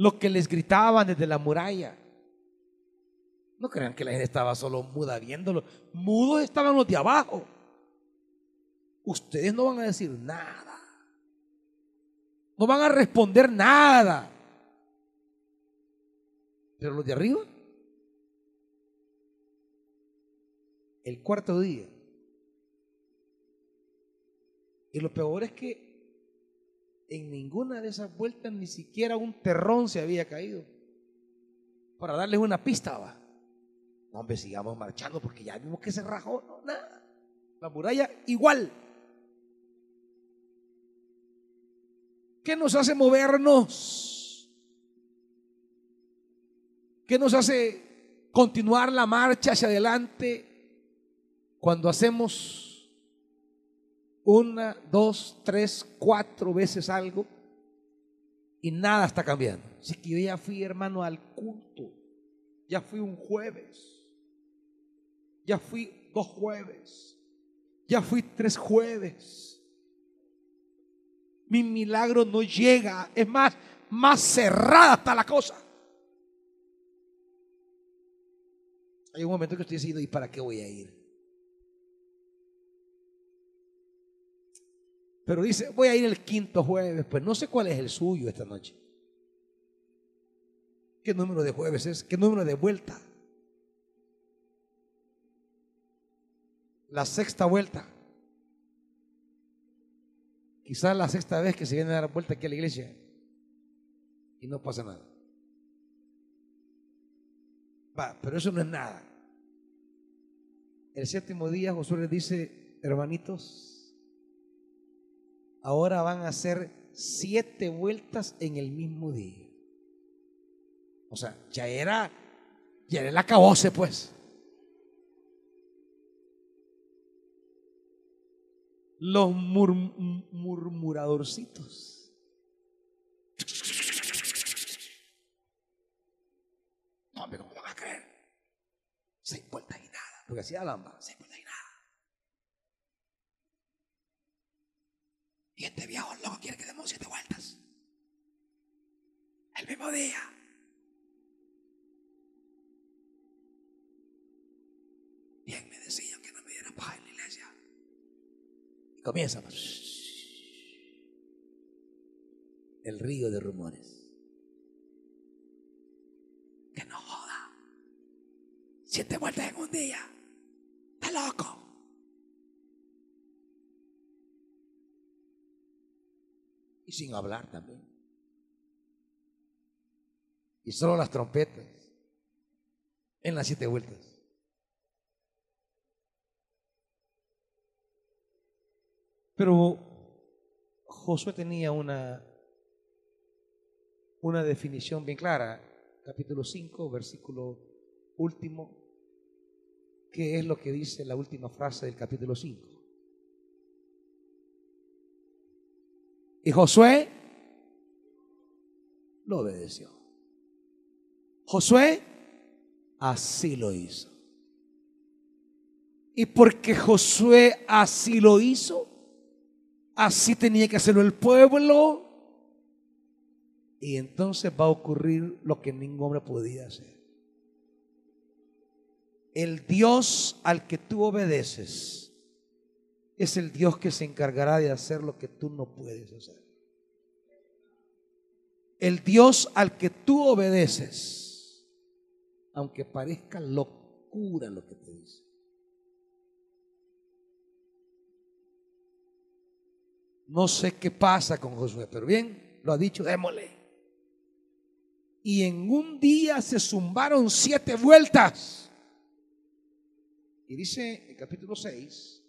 Lo que les gritaban desde la muralla. No crean que la gente estaba solo muda viéndolo. Mudos estaban los de abajo. Ustedes no van a decir nada. No van a responder nada. Pero los de arriba, el cuarto día. Y lo peor es que en ninguna de esas vueltas ni siquiera un terrón se había caído. Para darles una pista, va. No, hombre, sigamos marchando porque ya vimos que se rajó. Nada. La muralla igual. ¿Qué nos hace movernos? ¿Qué nos hace continuar la marcha hacia adelante cuando hacemos una, dos, tres, cuatro veces algo y nada está cambiando? Si que yo ya fui hermano al culto, ya fui un jueves ya fui dos jueves. Ya fui tres jueves. Mi milagro no llega. Es más, más cerrada está la cosa. Hay un momento que estoy diciendo, ¿y para qué voy a ir? Pero dice, voy a ir el quinto jueves. Pues no sé cuál es el suyo esta noche. ¿Qué número de jueves es? ¿Qué número de vuelta? la sexta vuelta. Quizás la sexta vez que se viene a dar vuelta aquí a la iglesia y no pasa nada. Va, pero eso no es nada. El séptimo día Josué les dice, hermanitos, ahora van a hacer siete vueltas en el mismo día. O sea, ya era, ya era el acabose pues. Los murmuradorcitos. No, pero ¿cómo van a creer? Seis vueltas y nada. Porque así hablan, seis vueltas y este viejo loco quiere que demos siete vueltas. El mismo día. Bien me decían que no me diera paz en la iglesia. Y comienza el río de rumores. Que no joda. Siete vueltas en un día. Está loco. Y sin hablar también. Y solo las trompetas. En las siete vueltas. Pero Josué tenía una una definición bien clara. Capítulo 5, versículo último. ¿Qué es lo que dice la última frase del capítulo 5? Y Josué lo obedeció. Josué así lo hizo. Y porque Josué así lo hizo, así tenía que hacerlo el pueblo y entonces va a ocurrir lo que ningún hombre podía hacer. El Dios al que tú obedeces es el Dios que se encargará de hacer lo que tú no puedes hacer. El Dios al que tú obedeces, aunque parezca locura lo que te dice. No sé qué pasa con Josué, pero bien, lo ha dicho, démosle y en un día se zumbaron siete vueltas. Y dice el capítulo 6,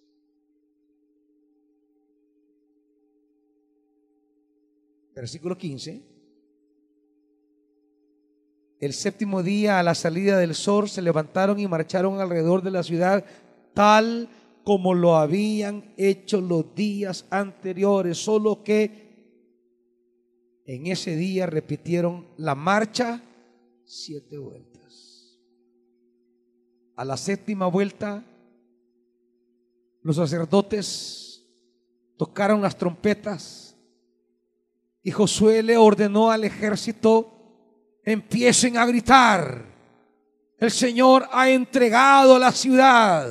versículo 15, el séptimo día a la salida del sol se levantaron y marcharon alrededor de la ciudad tal como lo habían hecho los días anteriores, solo que en ese día repitieron la marcha siete vueltas. A la séptima vuelta, los sacerdotes tocaron las trompetas y Josué le ordenó al ejército, empiecen a gritar, el Señor ha entregado la ciudad.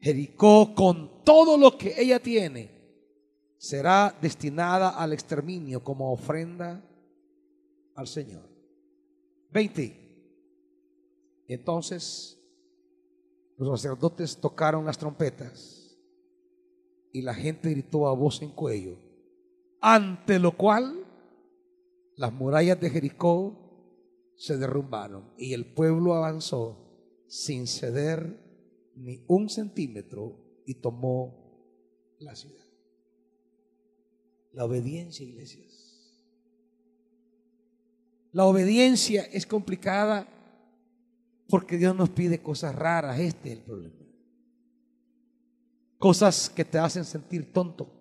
Jericó con todo lo que ella tiene será destinada al exterminio como ofrenda al Señor. 20. Entonces los sacerdotes tocaron las trompetas y la gente gritó a voz en cuello, ante lo cual las murallas de Jericó se derrumbaron y el pueblo avanzó sin ceder ni un centímetro y tomó la ciudad. La obediencia, iglesias. La obediencia es complicada porque Dios nos pide cosas raras. Este es el problema. Cosas que te hacen sentir tonto.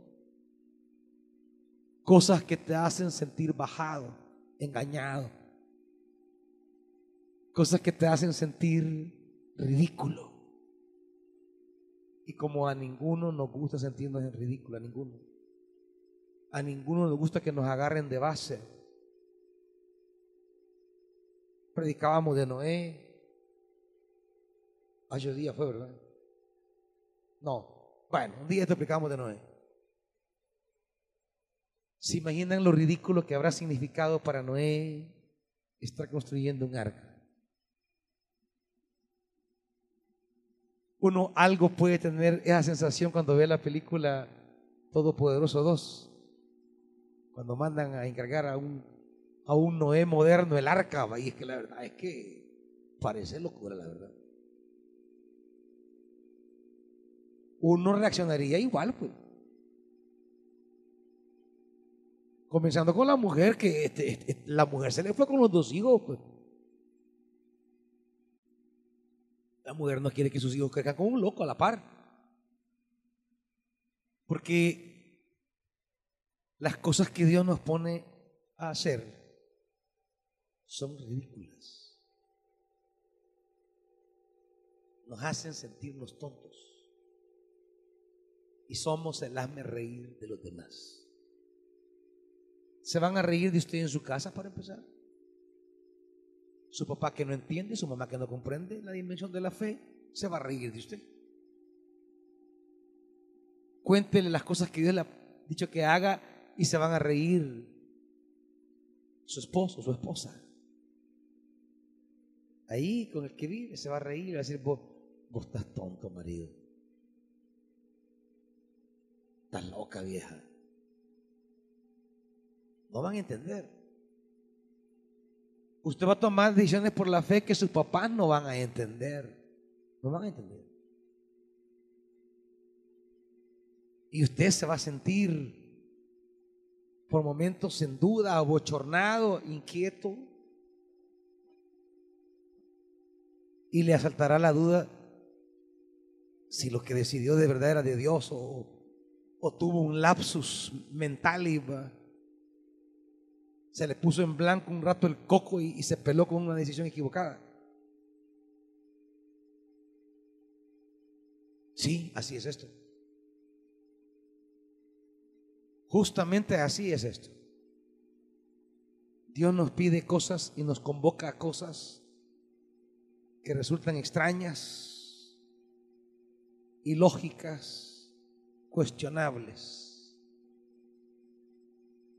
Cosas que te hacen sentir bajado, engañado. Cosas que te hacen sentir ridículo. Y como a ninguno nos gusta sentirnos en ridículo, a ninguno. A ninguno nos gusta que nos agarren de base. Predicábamos de Noé. Hace día fue, ¿verdad? No. Bueno, un día te explicamos de Noé. ¿Se imaginan lo ridículo que habrá significado para Noé estar construyendo un arca? Uno algo puede tener esa sensación cuando ve la película Todopoderoso 2 cuando mandan a encargar a un, a un Noé moderno el arca, y es que la verdad es que parece locura, la verdad. uno reaccionaría igual, pues. Comenzando con la mujer, que este, este, la mujer se le fue con los dos hijos, pues. La mujer no quiere que sus hijos crezcan como un loco a la par. Porque las cosas que Dios nos pone a hacer son ridículas. Nos hacen sentirnos tontos. Y somos el hazme reír de los demás. ¿Se van a reír de usted en su casa para empezar? Su papá que no entiende, su mamá que no comprende la dimensión de la fe, se va a reír de usted. Cuéntele las cosas que Dios le ha dicho que haga y se van a reír su esposo, su esposa. Ahí con el que vive se va a reír y va a decir, vos, vos estás tonto, marido. Estás loca, vieja. No van a entender. Usted va a tomar decisiones por la fe que sus papás no van a entender. No van a entender. Y usted se va a sentir por momentos en duda, abochornado, inquieto. Y le asaltará la duda si lo que decidió de verdad era de Dios o, tuvo un lapsus mental y se le puso en blanco un rato el coco y, se peló con una decisión equivocada. Sí, así es esto. Justamente así es esto. Dios nos pide cosas y nos convoca a cosas que resultan extrañas, ilógicas, cuestionables.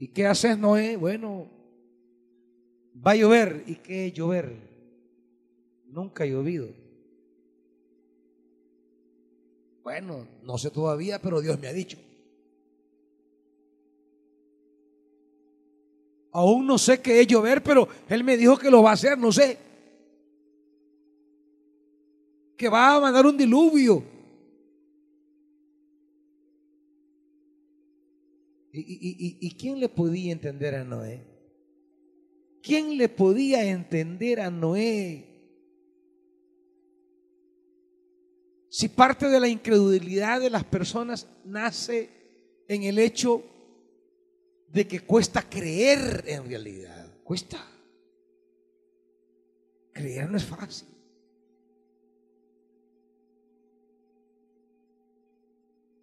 ¿Y qué haces, Noé? Bueno, va a llover. ¿Y qué llover? Nunca ha llovido. Bueno, no sé todavía, pero Dios me ha dicho. Aún no sé qué es llover, pero Él me dijo que lo va a hacer, no sé. Que va a mandar un diluvio. ¿Y, quién le podía entender a Noé? ¿Quién le podía entender a Noé? Si parte de la incredulidad de las personas nace en el hecho de que cuesta creer en realidad. Cuesta. Creer no es fácil.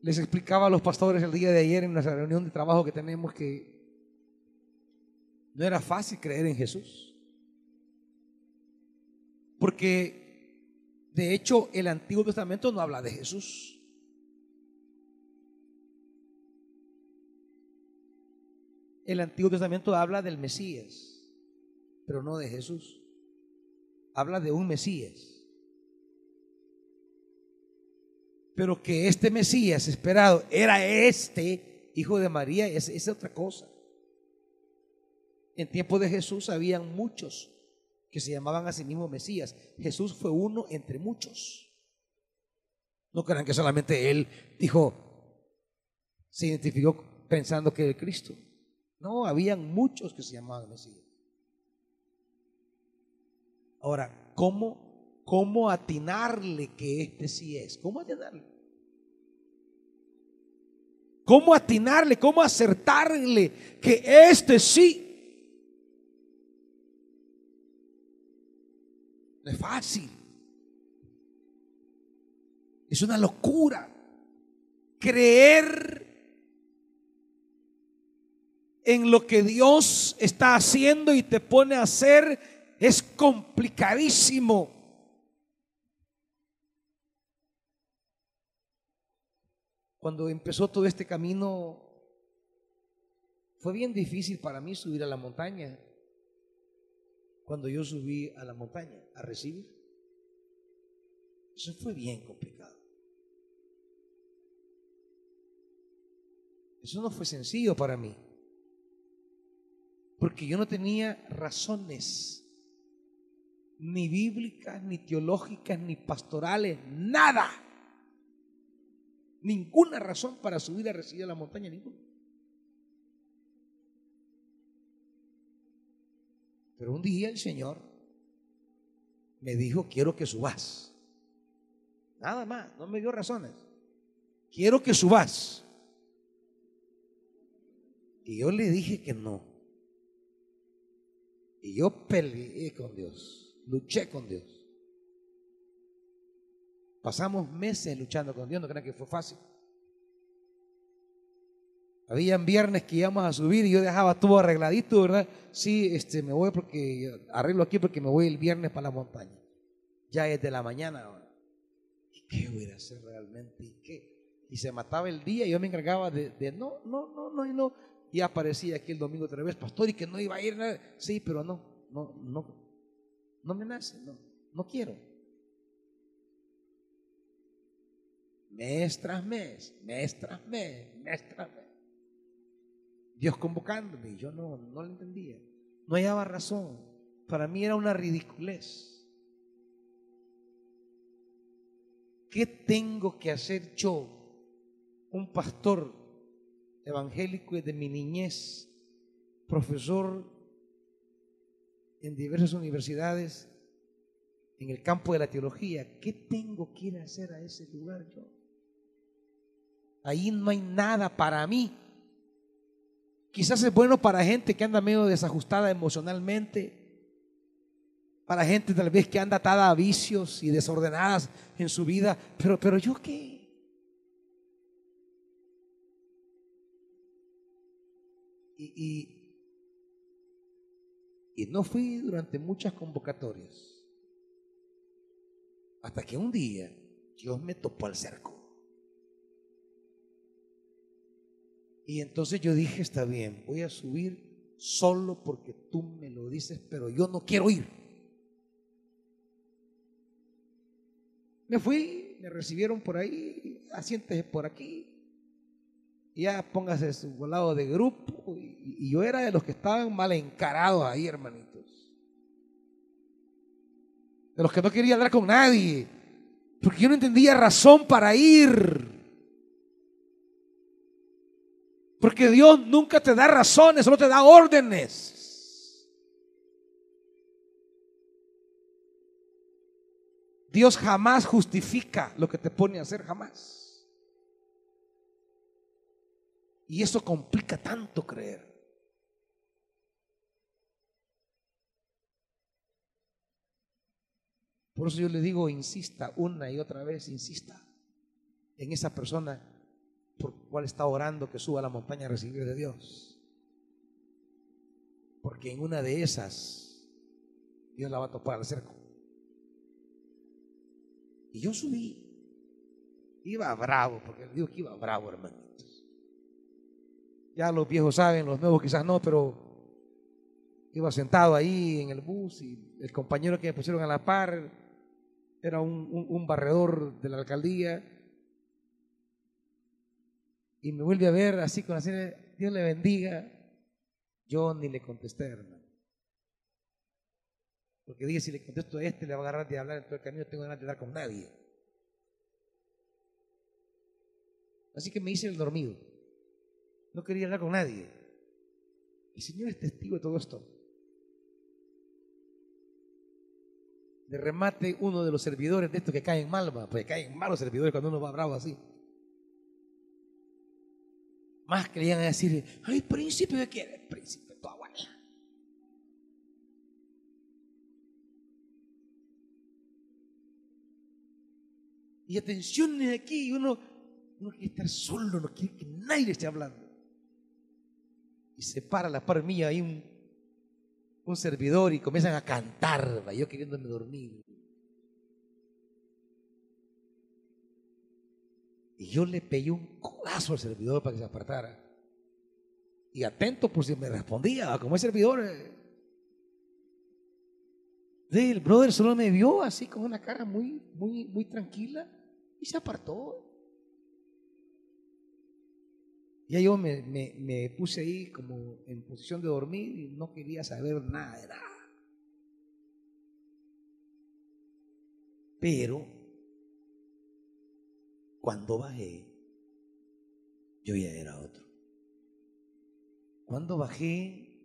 Les explicaba a los pastores el día de ayer en nuestra reunión de trabajo que tenemos que no era fácil creer en Jesús. Porque de hecho el Antiguo Testamento no habla de Jesús. El Antiguo Testamento habla del Mesías, pero no de Jesús. Habla de un Mesías. Pero que este Mesías esperado era este hijo de María, es, es otra cosa. En tiempo de Jesús habían muchos que se llamaban a sí mismos Mesías. Jesús fue uno entre muchos. No crean que solamente él dijo, se identificó pensando que era Cristo. No, habían muchos que se llamaban Mesías. Ahora, ¿cómo, cómo atinarle que este sí es? ¿Cómo atinarle? ¿Cómo atinarle? ¿Cómo acertarle que este sí? No es fácil. Es una locura creer en lo que Dios está haciendo y te pone a hacer es complicadísimo. Cuando empezó todo este camino, fue bien difícil para mí subir a la montaña. Cuando yo subí a la montaña a recibir, eso fue bien complicado. Eso no fue sencillo para mí. Porque yo no tenía razones, ni bíblicas, ni teológicas, ni pastorales, nada. Ninguna razón para subir a recibir a la montaña, ninguna. Pero un día el Señor me dijo, quiero que subas. Nada más, no me dio razones. Quiero que subas. Y yo le dije que no. Y yo peleé con Dios, luché con Dios. Pasamos meses luchando con Dios, no crean que fue fácil. Habían viernes que íbamos a subir y yo dejaba todo arregladito, ¿verdad? Sí, este, me voy porque arreglo aquí porque me voy el viernes para la montaña. Ya es de la mañana ahora. ¿Y qué voy a hacer realmente? ¿Y qué? Y se mataba el día y yo me encargaba de, de no, no, no, no, y no. Y aparecía aquí el domingo otra vez, pastor, y que no iba a ir nada. Sí, pero no, no, no, no me nace, no, no quiero. Mes tras mes, mes tras mes, mes tras mes. Dios convocándome yo no, no lo entendía. No hallaba razón. Para mí era una ridiculez. ¿Qué tengo que hacer yo, un pastor evangélico de mi niñez, profesor en diversas universidades, en el campo de la teología? ¿Qué tengo que ir a hacer a ese lugar yo? Ahí no hay nada para mí. Quizás es bueno para gente que anda medio desajustada emocionalmente, para gente tal vez que anda atada a vicios y desordenadas en su vida, pero, pero yo qué. Y, no fui durante muchas convocatorias, hasta que un día Dios me topó al cerco. Y entonces yo dije, está bien, voy a subir solo porque tú me lo dices, pero yo no quiero ir. Me fui, me recibieron por ahí, asiéntese por aquí. Ya póngase su lado de grupo. Y, y yo era de los que estaban mal encarados ahí, hermanitos. De los que no quería hablar con nadie. Porque yo no entendía razón para ir. Porque Dios nunca te da razones, solo te da órdenes. Dios jamás justifica lo que te pone a hacer, jamás. Y eso complica tanto creer. Por eso yo le digo, insista una y otra vez, insista en esa persona por cual está orando que suba a la montaña a recibir de Dios. Porque en una de esas Dios la va a topar al cerco. Y yo subí. Iba bravo, porque digo que iba bravo, hermanitos. Ya los viejos saben, los nuevos quizás no, pero iba sentado ahí en el bus y el compañero que me pusieron a la par era un, un barredor de la alcaldía y me vuelve a ver así con la serie, Dios le bendiga. Yo ni le contesté, hermano. Porque dije, si le contesto a este, le va a agarrar de hablar en todo el camino, tengo ganas de hablar con nadie. Así que me hice el dormido. No quería hablar con nadie. El Señor es testigo de todo esto. De remate, uno de los servidores de estos que caen mal, pues caen mal los servidores cuando uno va bravo así. Más querían decir, ay, príncipe, ¿de quién Príncipe, tu abuela. Y atención aquí, uno, uno quiere estar solo, no quiere que nadie esté hablando. Y se para la par mía ahí un, un servidor y comienzan a cantar, yo queriéndome dormir. Y yo le pegué un codazo al servidor para que se apartara. Y atento por si me respondía, como es servidor. Eh. El brother solo me vio así con una cara muy, muy, muy tranquila y se apartó. Ya yo me, me, me, puse ahí como en posición de dormir y no quería saber nada de nada. Pero cuando bajé, yo ya era otro. Cuando bajé,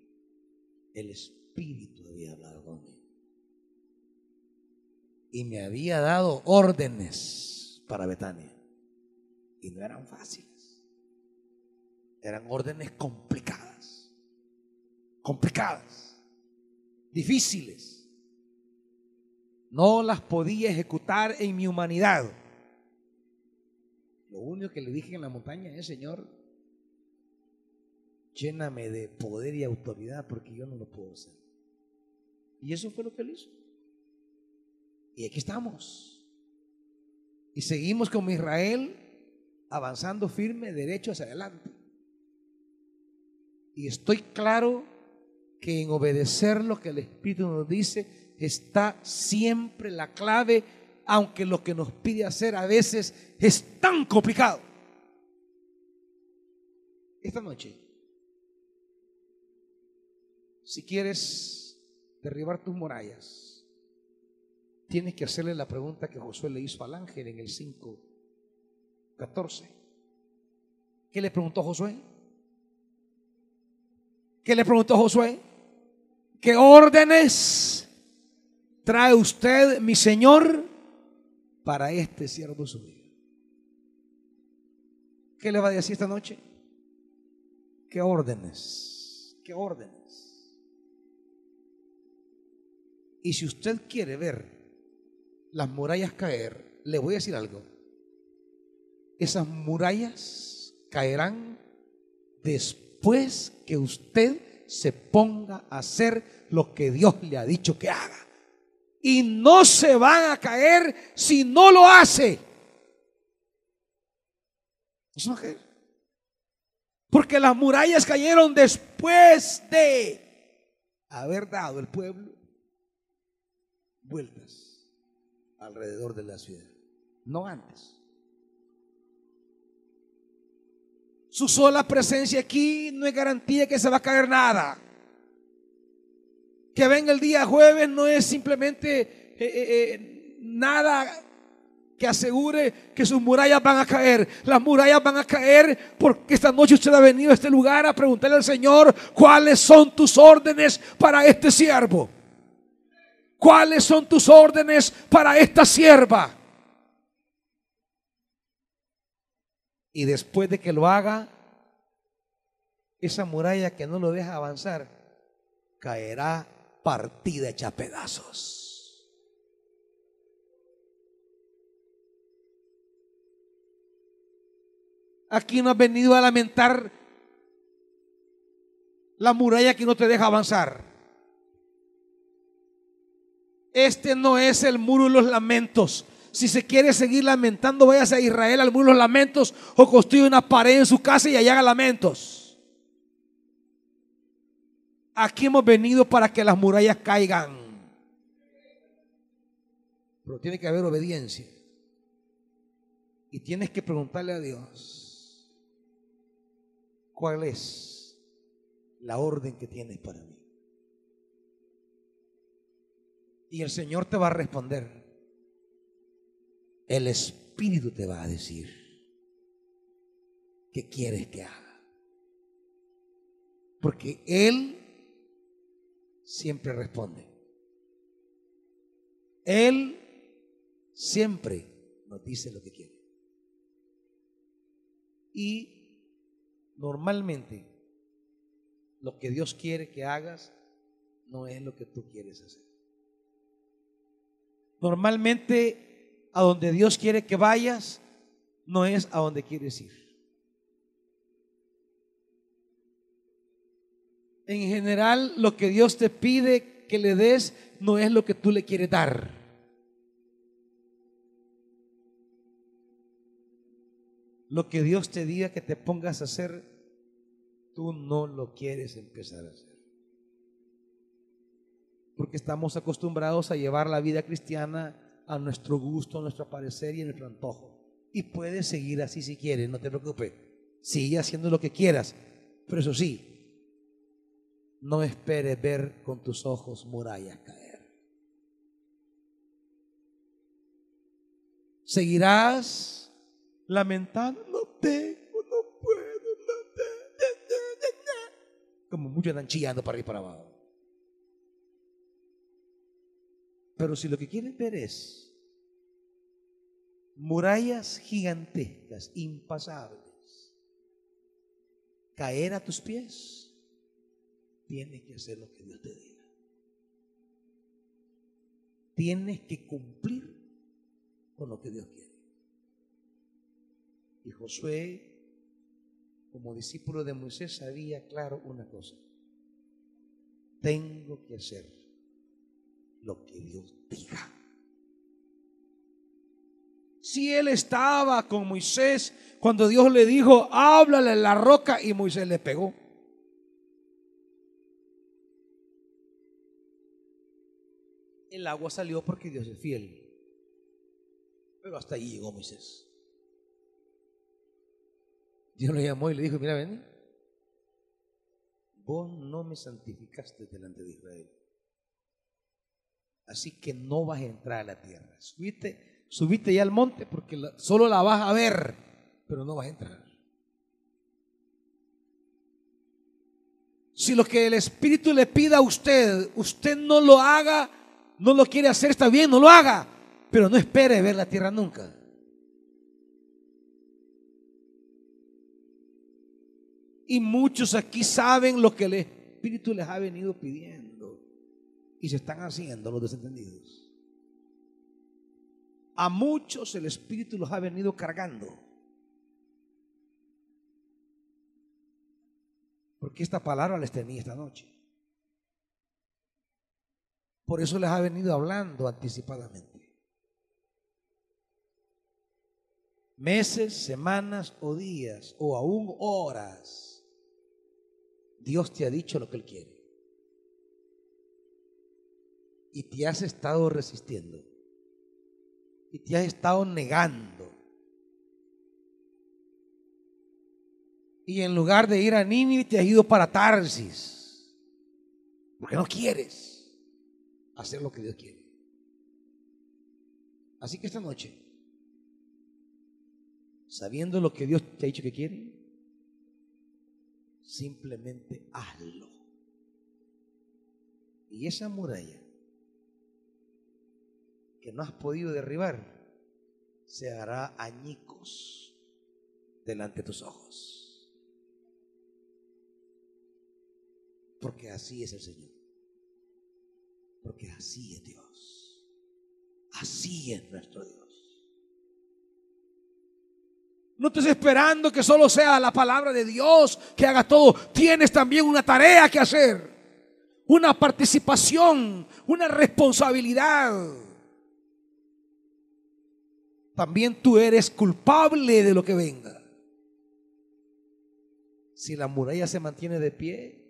el Espíritu había hablado conmigo. Y me había dado órdenes para Betania. Y no eran fáciles. Eran órdenes complicadas. Complicadas. Difíciles. No las podía ejecutar en mi humanidad. Lo único que le dije en la montaña es, Señor, lléname de poder y autoridad porque yo no lo puedo hacer. Y eso fue lo que él hizo. Y aquí estamos. Y seguimos como Israel avanzando firme, derecho hacia adelante. Y estoy claro que en obedecer lo que el Espíritu nos dice está siempre la clave aunque lo que nos pide hacer a veces es tan complicado. Esta noche, si quieres derribar tus murallas, tienes que hacerle la pregunta que Josué le hizo al ángel en el 5.14. ¿Qué le preguntó Josué? ¿Qué le preguntó Josué? ¿Qué órdenes trae usted, mi Señor? Para este siervo suyo. ¿Qué le va a decir esta noche? ¿Qué órdenes? ¿Qué órdenes? Y si usted quiere ver las murallas caer, le voy a decir algo. Esas murallas caerán después que usted se ponga a hacer lo que Dios le ha dicho que haga y no se van a caer si no lo hace. Porque las murallas cayeron después de haber dado el pueblo vueltas alrededor de la ciudad, no antes. Su sola presencia aquí no es garantía que se va a caer nada que venga el día jueves no es simplemente eh, eh, eh, nada que asegure que sus murallas van a caer. Las murallas van a caer porque esta noche usted ha venido a este lugar a preguntarle al Señor cuáles son tus órdenes para este siervo. ¿Cuáles son tus órdenes para esta sierva? Y después de que lo haga, esa muralla que no lo deja avanzar caerá partida hecha pedazos. Aquí no has venido a lamentar la muralla que no te deja avanzar. Este no es el muro de los lamentos. Si se quiere seguir lamentando, váyase a Israel al muro de los lamentos o construye una pared en su casa y allá haga lamentos. Aquí hemos venido para que las murallas caigan. Pero tiene que haber obediencia. Y tienes que preguntarle a Dios, ¿cuál es la orden que tienes para mí? Y el Señor te va a responder. El Espíritu te va a decir qué quieres que haga. Porque Él siempre responde. Él siempre nos dice lo que quiere. Y normalmente lo que Dios quiere que hagas no es lo que tú quieres hacer. Normalmente a donde Dios quiere que vayas no es a donde quieres ir. En general, lo que Dios te pide que le des no es lo que tú le quieres dar. Lo que Dios te diga que te pongas a hacer, tú no lo quieres empezar a hacer. Porque estamos acostumbrados a llevar la vida cristiana a nuestro gusto, a nuestro parecer y a nuestro antojo. Y puedes seguir así si quieres, no te preocupes. Sigue haciendo lo que quieras. Pero eso sí, no esperes ver con tus ojos murallas caer. Seguirás lamentando, no tengo, no puedo. como muchos andan chillando para arriba y para abajo. Pero si lo que quieren ver es murallas gigantescas, impasables, caer a tus pies, tienes que hacer lo que Dios te diga. Tienes que cumplir con lo que Dios quiere. Y Josué como discípulo de Moisés, sabía claro una cosa. Tengo que hacer lo que Dios diga. Si él estaba con Moisés cuando Dios le dijo, háblale la roca y Moisés le pegó. El agua salió porque Dios es fiel. Pero hasta ahí llegó Moisés. Dios lo llamó y le dijo, mira, ven, vos no me santificaste delante de Israel. Así que no vas a entrar a la tierra. Subiste, subiste ya al monte porque solo la vas a ver, pero no vas a entrar. Si lo que el Espíritu le pida a usted, usted no lo haga, no lo quiere hacer, está bien, no lo haga, pero no espere ver la tierra nunca. Y muchos aquí saben lo que el Espíritu les ha venido pidiendo. Y se están haciendo los desentendidos. A muchos el Espíritu los ha venido cargando. Porque esta palabra les tenía esta noche. Por eso les ha venido hablando anticipadamente. Meses, semanas o días o aún horas Dios te ha dicho lo que Él quiere. Y te has estado resistiendo. Y te has estado negando. Y en lugar de ir a Nínive te has ido para Tarsis. Porque no quieres hacer lo que Dios quiere. Así que esta noche, sabiendo lo que Dios te ha dicho que quiere, simplemente hazlo. Y esa muralla que no has podido derribar se hará añicos delante de tus ojos. Porque así es el Señor. Porque así es Dios. Así es nuestro Dios. No estés esperando que solo sea la palabra de Dios que haga todo. Tienes también una tarea que hacer. Una participación, una responsabilidad. También tú eres culpable de lo que venga. Si la muralla se mantiene de pie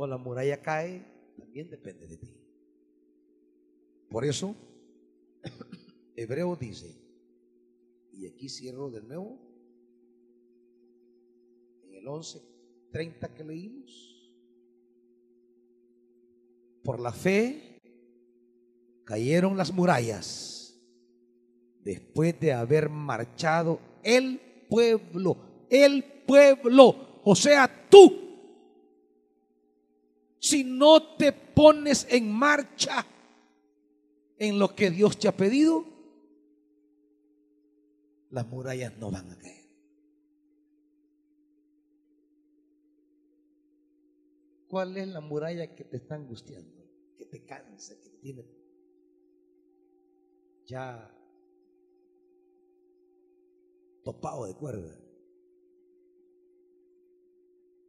o la muralla cae, también depende de ti. Por eso, Hebreo dice, y aquí cierro de nuevo. En el 11.30 que leímos. Por la fe cayeron las murallas después de haber marchado el pueblo, el pueblo, o sea, tú. Si no te pones en marcha en lo que Dios te ha pedido, las murallas no van a caer. ¿Cuál es la muralla que te está angustiando, que te cansa, que te tiene ya topado de cuerda?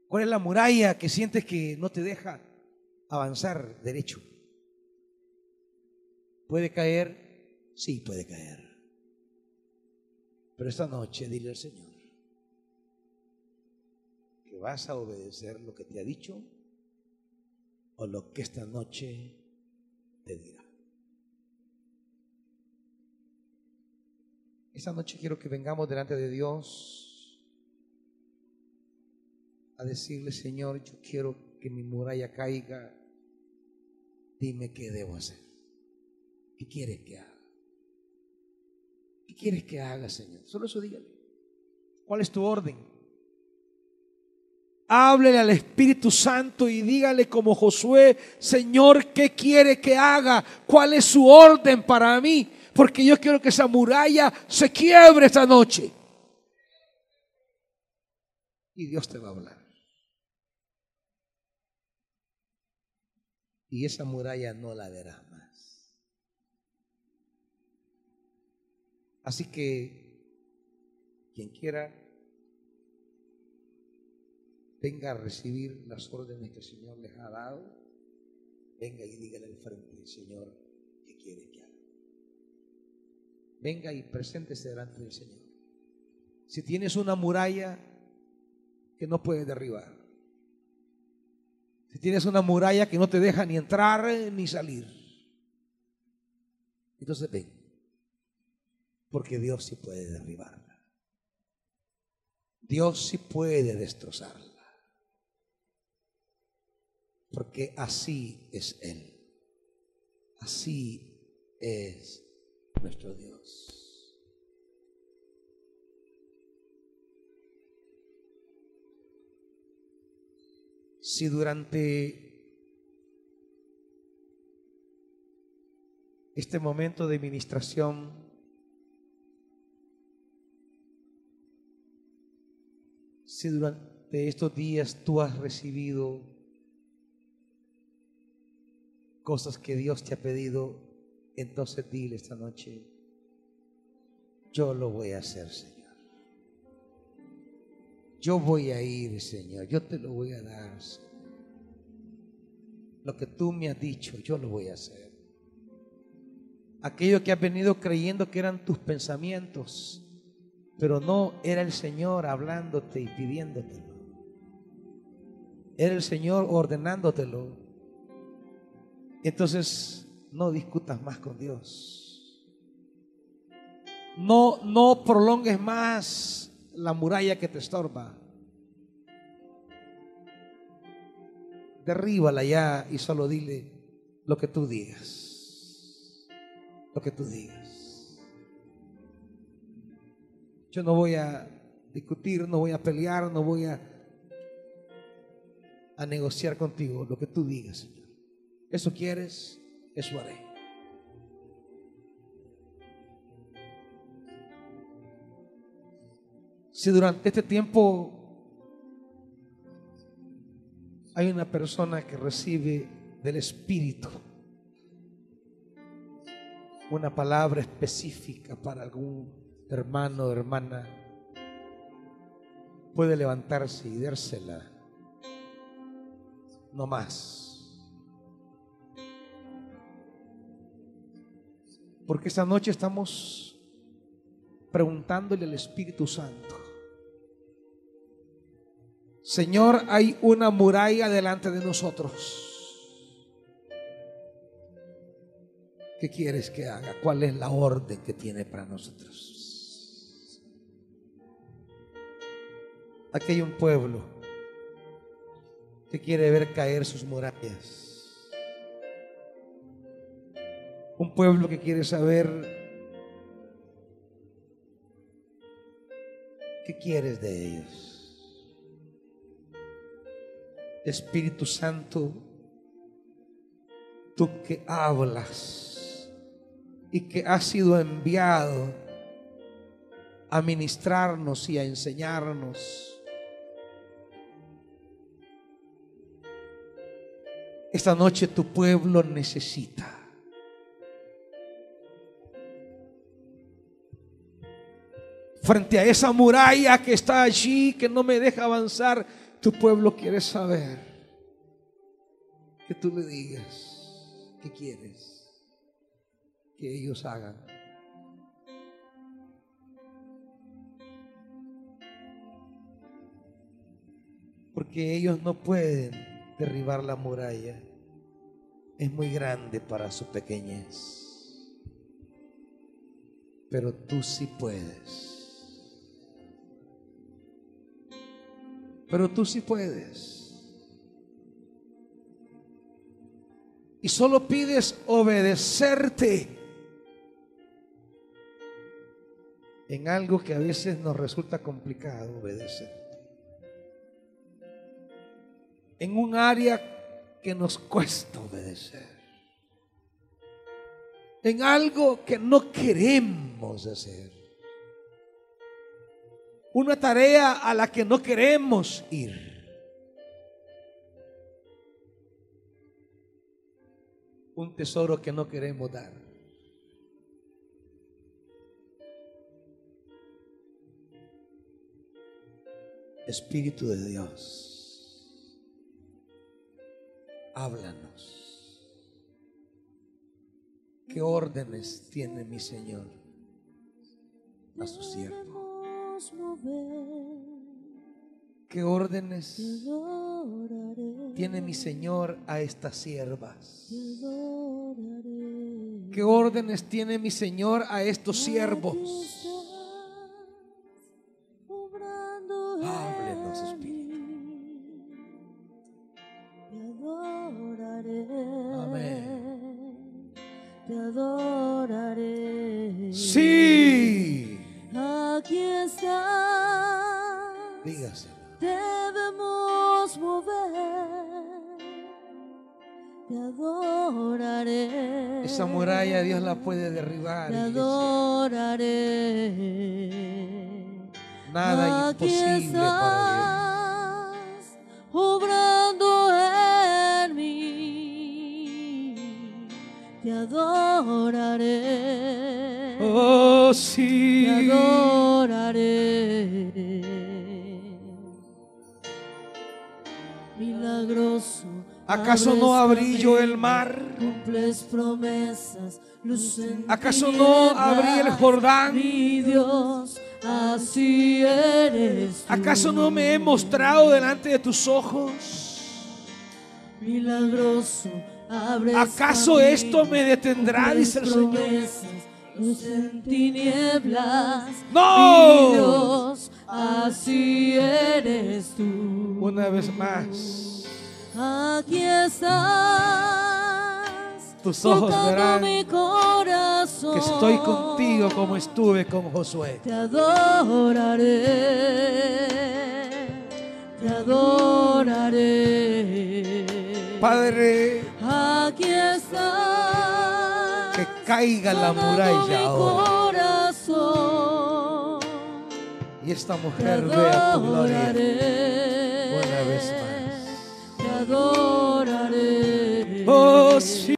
¿Cuál es la muralla que sientes que no te deja avanzar derecho? ¿Puede caer? Sí, puede caer. Pero esta noche dile al Señor que vas a obedecer lo que te ha dicho o lo que esta noche te dirá. Esta noche quiero que vengamos delante de Dios a decirle, Señor, yo quiero que mi muralla caiga. Dime qué debo hacer. ¿Qué quieres que haga? ¿Qué quieres que haga, Señor? Solo eso dígale. ¿Cuál es tu orden? Háblele al Espíritu Santo y dígale como Josué, Señor, ¿qué quiere que haga? ¿Cuál es su orden para mí? Porque yo quiero que esa muralla se quiebre esta noche. Y Dios te va a hablar. Y esa muralla no la verás más. Así que quien quiera venga a recibir las órdenes que el Señor les ha dado, venga y dígale al frente, Señor, ¿qué quiere que haga? Venga y preséntese delante del Señor. Si tienes una muralla que no puedes derribar, si tienes una muralla que no te deja ni entrar ni salir, entonces ven, porque Dios sí puede derribarla. Dios sí puede destrozarla porque así es Él. Así es nuestro Dios. Si durante este momento de ministración si durante estos días tú has recibido cosas que Dios te ha pedido, entonces dile esta noche, yo lo voy a hacer, Señor. Yo voy a ir, Señor, yo te lo voy a dar. Lo que tú me has dicho, yo lo voy a hacer. Aquello que has venido creyendo que eran tus pensamientos, pero no era el Señor hablándote y pidiéndotelo. Era el Señor ordenándotelo. Entonces, no discutas más con Dios. No, no prolongues más la muralla que te estorba. Derríbala ya y solo dile lo que tú digas. Lo que tú digas. Yo no voy a discutir, no voy a pelear, no voy a, a negociar contigo. Lo que tú digas, eso quieres, eso haré. Si durante este tiempo hay una persona que recibe del Espíritu una palabra específica para algún hermano o hermana, puede levantarse y dársela. No más. Porque esta noche estamos preguntándole al Espíritu Santo. Señor, hay una muralla delante de nosotros. ¿Qué quieres que haga? ¿Cuál es la orden que tiene para nosotros? Aquí hay un pueblo que quiere ver caer sus murallas. Un pueblo que quiere saber qué quieres de ellos. Espíritu Santo, tú que hablas y que has sido enviado a ministrarnos y a enseñarnos. Esta noche tu pueblo necesita frente a esa muralla que está allí, que no me deja avanzar, tu pueblo quiere saber que tú le digas qué quieres que ellos hagan. Porque ellos no pueden derribar la muralla. Es muy grande para su pequeñez. Pero tú sí puedes. Pero tú sí puedes. Y solo pides obedecerte en algo que a veces nos resulta complicado obedecerte. en un área que nos cuesta obedecer. En algo que no queremos hacer. Una tarea a la que no queremos ir. Un tesoro que no queremos dar. Espíritu de Dios, háblanos. ¿Qué órdenes tiene mi Señor a su siervo? ¿Qué órdenes tiene mi Señor a estas siervas? ¿Qué órdenes tiene mi Señor a estos siervos? Dígaselo. Debemos mover. Te adoraré. Esa muralla Dios la puede derribar. Te iglesia. adoraré. Nada Aquí imposible para estás, obrando en mí. Te adoraré. Dios. Oh, sí. Te adoraré. ¿Acaso no abrí yo el mar? Cumples promesas, ¿Acaso no abrí el Jordán? Mi Dios, así eres. ¿Acaso no me he mostrado delante de tus ojos? Milagroso, ¿Acaso esto me detendrá? Dice el Señor. promesas, Luz en tinieblas. ¡No! Mi Dios, así eres tú. Una vez más. Aquí estás. Tus ojos verán mi corazón. Que estoy contigo como estuve con Josué. Te adoraré. Te adoraré. Padre, Aquí estás. que caiga la muralla ahora. Y esta mujer vea tu gloria una vez más. Adoraré. Oh, sí.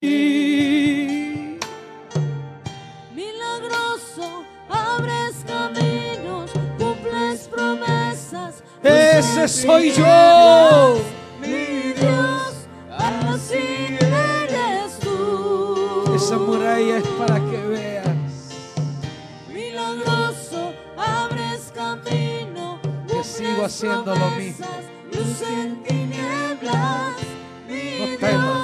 Milagroso, abres caminos, cumples promesas. Ese soy yo. Mi Dios, así eres tú. Esa muralla es para que veas. Milagroso, abres camino. Que sigo haciendo lo mismo. Luz en tinieblas. Mi. Dios,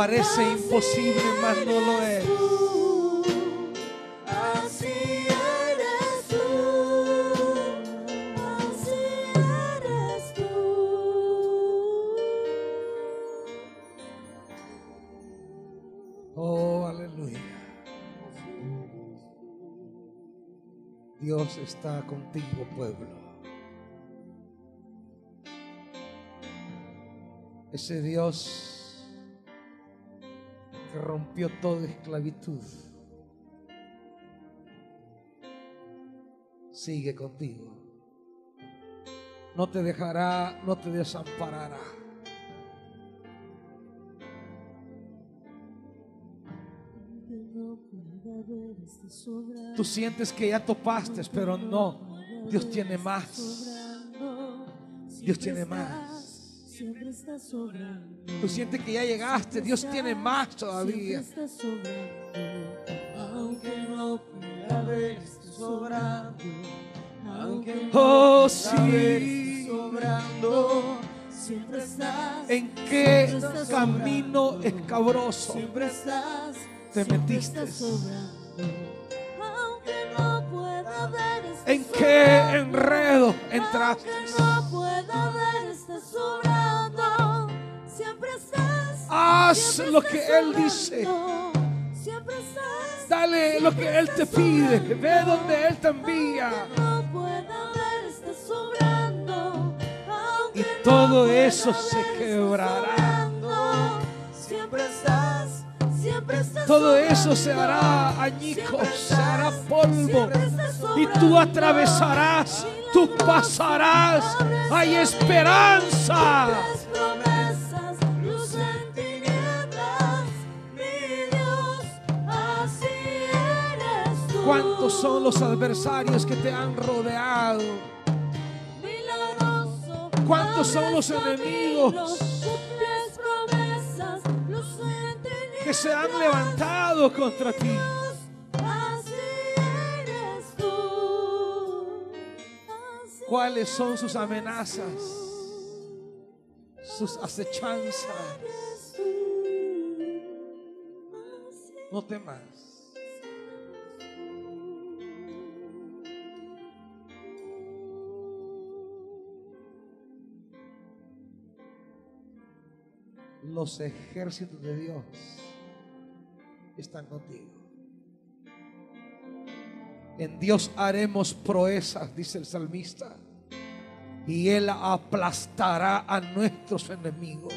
Parece imposible, mas no lo es. Oh, aleluya. Dios está contigo, pueblo. Ese Dios rompió toda esclavitud sigue contigo. No te dejará, no te desamparará. Tú sientes que ya topaste, pero no. Dios tiene más. Dios tiene más. Tú sientes que ya llegaste. Dios tiene más todavía. Aunque no sobrando. Aunque Oh, sí. sobrando. Siempre estás. ¿En qué estás camino sobrando. escabroso? Siempre estás. te metiste? Aunque no pueda ver, estás ¿En qué enredo entraste? Aunque no pueda ver, estás sobrando. Haz lo que Él dice. Dale lo que Él te pide. Ve donde Él te envía. Y todo eso se quebrará. Siempre estás. Todo eso se hará añicos, se hará polvo. Y tú atravesarás, tú pasarás. Hay esperanza. ¿Cuántos son los adversarios que te han rodeado? ¿Cuántos son los enemigos que se han levantado contra ti? ¿Cuáles son sus amenazas? Sus acechanzas. No temas. Los ejércitos de Dios están contigo. En Dios haremos proezas, dice el salmista, y Él aplastará a nuestros enemigos.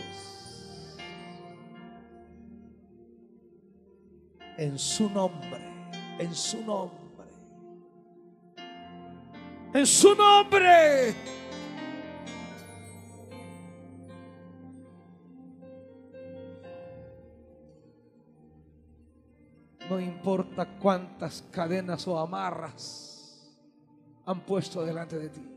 En su nombre, en su nombre, en su nombre. No importa cuántas cadenas o amarras han puesto delante de ti.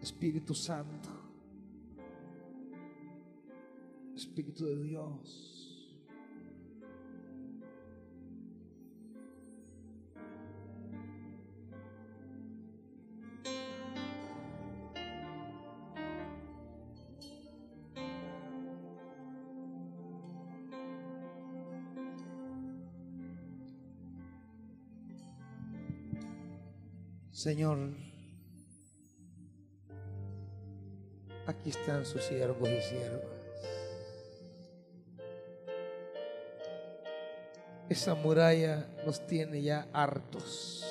Espíritu Santo, Espíritu de Dios. Señor, aquí están sus siervos y siervas. Esa muralla nos tiene ya hartos.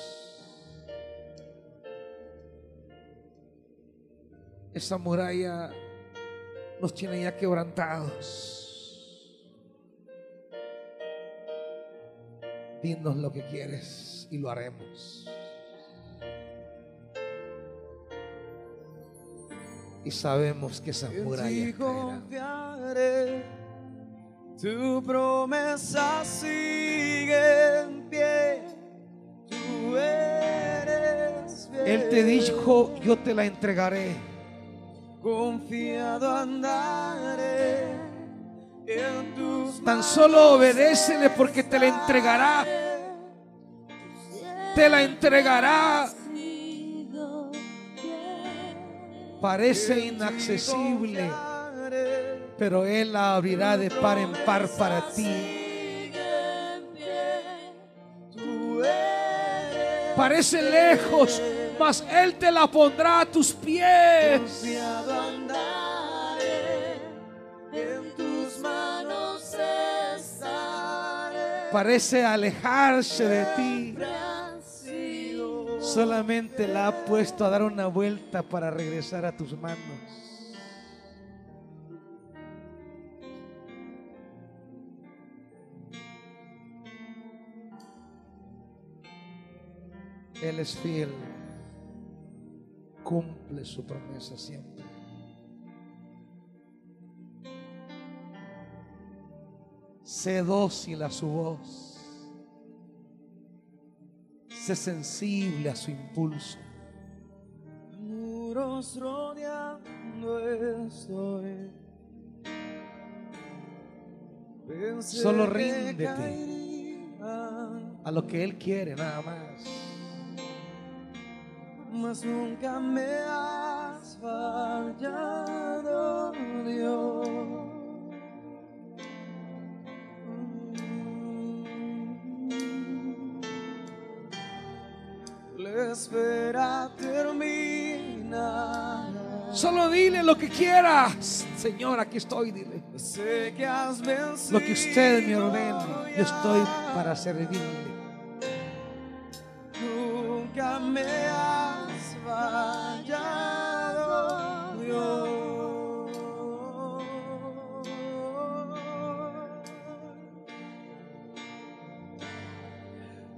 Esa muralla nos tiene ya quebrantados. Dinos lo que quieres y lo haremos. Sabemos que esa En muralla ti caerá. confiaré, tu promesa sigue en pie, tú eres fiel. Él te dijo, yo te la entregaré. confiado andaré en tus Tan solo obedécele porque te la entregará. Te la entregará. Parece inaccesible, pero Él la abrirá de par en par para ti. Parece lejos, mas Él te la pondrá a tus pies. Parece alejarse de ti. Solamente la ha puesto a dar una vuelta para regresar a tus manos. Él es fiel. Cumple su promesa siempre. Sé dócil a su voz. Sé sensible a su impulso. muros rodeando estoy. Pensé Solo ríndete. A lo que Él quiere, nada más. mas nunca me has fallado, Solo dile lo que quieras. Señor, aquí estoy, dile. Lo que usted me ordene, yo estoy para servirle. Nunca me has fallado, Dios.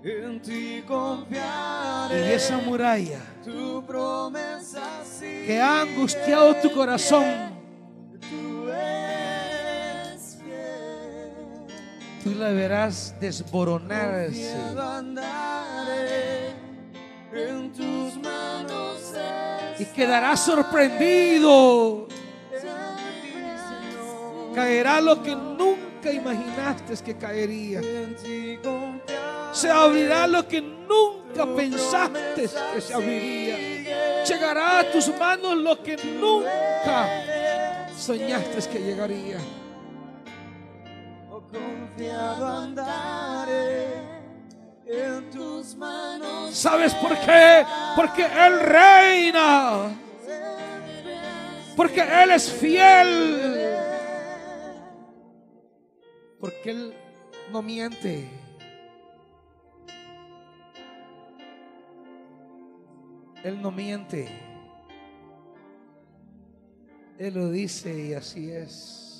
En ti confiaré. Y esa muralla que ha angustiado tu corazón, Tú la verás desboronarse. Y quedarás sorprendido. Caerá lo que nunca imaginaste que caería. Se abrirá lo que nunca pensaste que se abriría. Llegará a tus manos lo que nunca soñaste que llegaría. Oh, confiado andaré en tus manos. ¿Sabes por qué? Porque Él reina. Porque Él es fiel. Porque Él no miente. Él no miente. Él lo dice y así es.